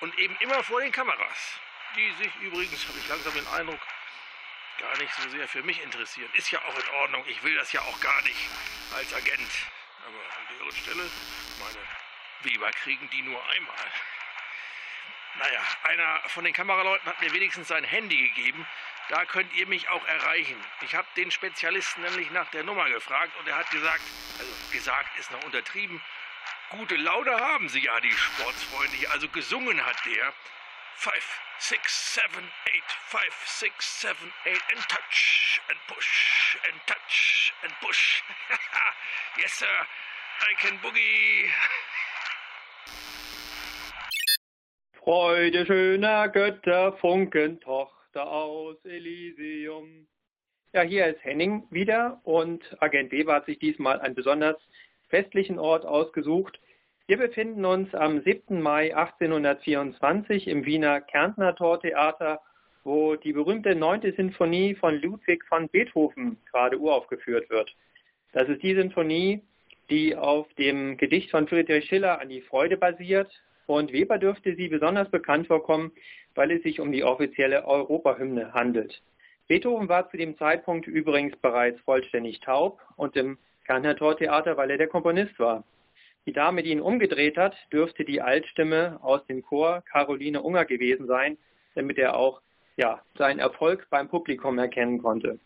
Speaker 21: Und eben immer vor den Kameras. Die sich übrigens, habe ich langsam den Eindruck, gar nicht so sehr für mich interessieren. Ist ja auch in Ordnung. Ich will das ja auch gar nicht als Agent. Aber an deren Stelle, meine Weber kriegen die nur einmal. Naja, einer von den Kameraleuten hat mir wenigstens sein Handy gegeben. Da könnt ihr mich auch erreichen. Ich habe den Spezialisten nämlich nach der Nummer gefragt und er hat gesagt, also gesagt ist noch untertrieben, gute Laune haben sie ja, die Sportsfreunde hier. Also gesungen hat der 5, 6, 7, 8, 5, 6, 7, 8 and touch and push and touch and push. [laughs] yes, sir, I can boogie.
Speaker 6: Freude schöner Götter, Funken, Tochter aus Elysium. Ja, hier ist Henning wieder und Agent Weber hat sich diesmal einen besonders festlichen Ort ausgesucht. Wir befinden uns am 7. Mai 1824 im Wiener Kärntner Tortheater, wo die berühmte 9. Sinfonie von Ludwig van Beethoven gerade uraufgeführt wird. Das ist die Sinfonie, die auf dem Gedicht von Friedrich Schiller an die Freude basiert, und Weber dürfte sie besonders bekannt vorkommen, weil es sich um die offizielle Europahymne handelt. Beethoven war zu dem Zeitpunkt übrigens bereits vollständig taub und im Kärntner Tortheater, weil er der Komponist war. Die Dame, die ihn umgedreht hat, dürfte die Altstimme aus dem Chor Caroline Unger gewesen sein, damit er auch ja, seinen Erfolg beim Publikum erkennen konnte.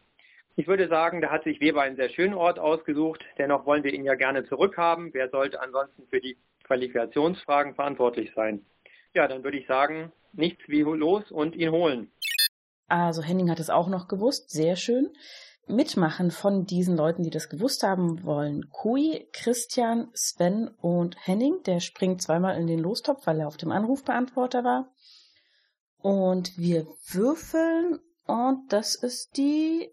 Speaker 6: Ich würde sagen, da hat sich Weber einen sehr schönen Ort ausgesucht. Dennoch wollen wir ihn ja gerne zurückhaben. Wer sollte ansonsten für die Qualifikationsfragen verantwortlich sein? Ja, dann würde ich sagen, nichts wie los und ihn holen.
Speaker 4: Also Henning hat es auch noch gewusst, sehr schön. Mitmachen von diesen Leuten, die das gewusst haben wollen. Kui, Christian, Sven und Henning. Der springt zweimal in den Lostopf, weil er auf dem Anrufbeantworter war. Und wir würfeln und das ist die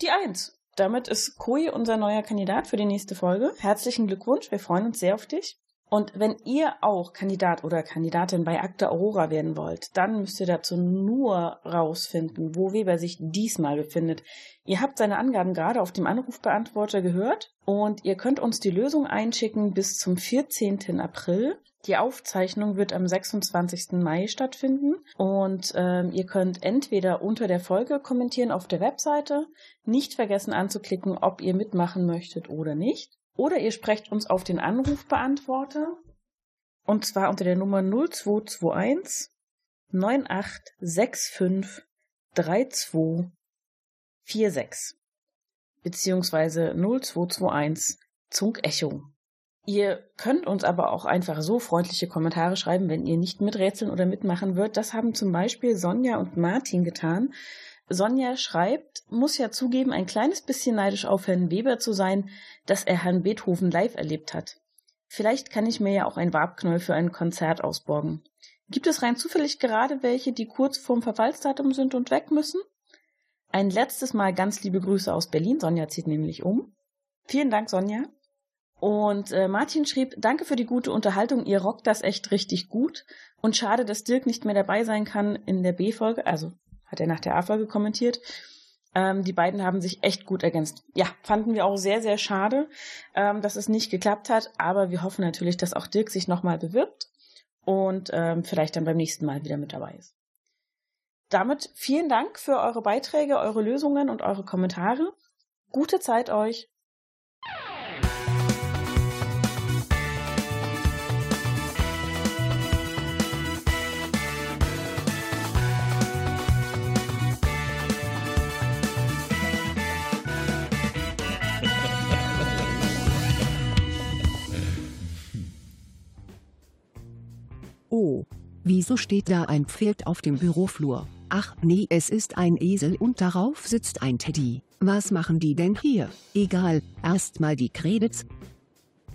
Speaker 4: die Eins. damit ist Koi unser neuer Kandidat für die nächste Folge. Herzlichen Glückwunsch, wir freuen uns sehr auf dich. Und wenn ihr auch Kandidat oder Kandidatin bei Akte Aurora werden wollt, dann müsst ihr dazu nur rausfinden, wo Weber sich diesmal befindet. Ihr habt seine Angaben gerade auf dem Anrufbeantworter gehört und ihr könnt uns die Lösung einschicken bis zum 14. April. Die Aufzeichnung wird am 26. Mai stattfinden und ähm, ihr könnt entweder unter der Folge kommentieren auf der Webseite, nicht vergessen anzuklicken, ob ihr mitmachen möchtet oder nicht. Oder ihr sprecht uns auf den Anrufbeantworter und zwar unter der Nummer 0221 9865 3246 beziehungsweise 0221 Zunk Echo. Ihr könnt uns aber auch einfach so freundliche Kommentare schreiben, wenn ihr nicht miträtseln oder mitmachen würdet. Das haben zum Beispiel Sonja und Martin getan. Sonja schreibt, muss ja zugeben, ein kleines bisschen neidisch auf Herrn Weber zu sein, dass er Herrn Beethoven live erlebt hat. Vielleicht kann ich mir ja auch ein Wabknäuel für ein Konzert ausborgen. Gibt es rein zufällig gerade welche, die kurz vorm Verfallsdatum sind und weg müssen? Ein letztes Mal ganz liebe Grüße aus Berlin. Sonja zieht nämlich um. Vielen Dank, Sonja. Und äh, Martin schrieb, danke für die gute Unterhaltung, ihr rockt das echt richtig gut. Und schade, dass Dirk nicht mehr dabei sein kann in der B-Folge, also hat er nach der A-Folge kommentiert. Ähm, die beiden haben sich echt gut ergänzt. Ja, fanden wir auch sehr, sehr schade, ähm, dass es nicht geklappt hat. Aber wir hoffen natürlich, dass auch Dirk sich nochmal bewirbt und ähm, vielleicht dann beim nächsten Mal wieder mit dabei ist. Damit vielen Dank für eure Beiträge, eure Lösungen und eure Kommentare. Gute Zeit euch.
Speaker 20: Oh. Wieso steht da ein Pferd auf dem Büroflur? Ach nee, es ist ein Esel und darauf sitzt ein Teddy. Was machen die denn hier? Egal, erstmal die Credits.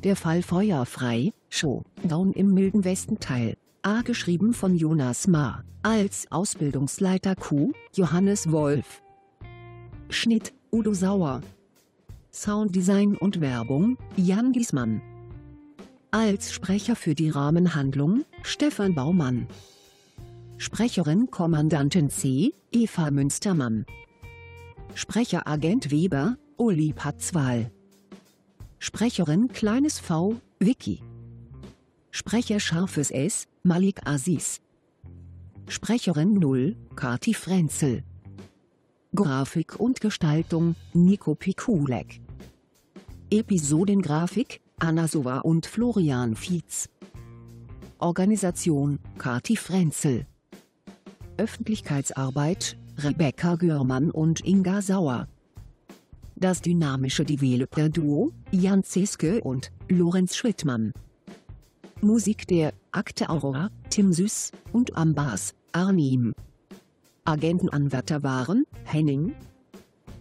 Speaker 20: Der Fall feuerfrei, Show, Down im milden Westenteil. A geschrieben von Jonas Ma. Als Ausbildungsleiter Q, Johannes Wolf. Schnitt, Udo Sauer. Sounddesign und Werbung, Jan Giesmann. Als Sprecher für die Rahmenhandlung, Stefan Baumann. Sprecherin Kommandantin C, Eva Münstermann. Sprecher Agent Weber, Uli Patzwal. Sprecherin Kleines V, Vicky. Sprecher Scharfes S, Malik Aziz. Sprecherin 0, Kati Frenzel. Grafik und Gestaltung, Nico Pikulek. Episodengrafik, Anna Sova und Florian Fietz. Organisation, Kati Frenzel. Öffentlichkeitsarbeit, Rebecca Görmann und Inga Sauer. Das dynamische Developer-Duo, Jan Zeske und Lorenz Schrittmann. Musik der Akte Aurora, Tim Süß und am Bass, Arnim. Agentenanwärter waren Henning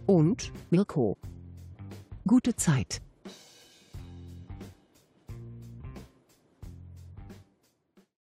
Speaker 20: und Mirko. Gute Zeit.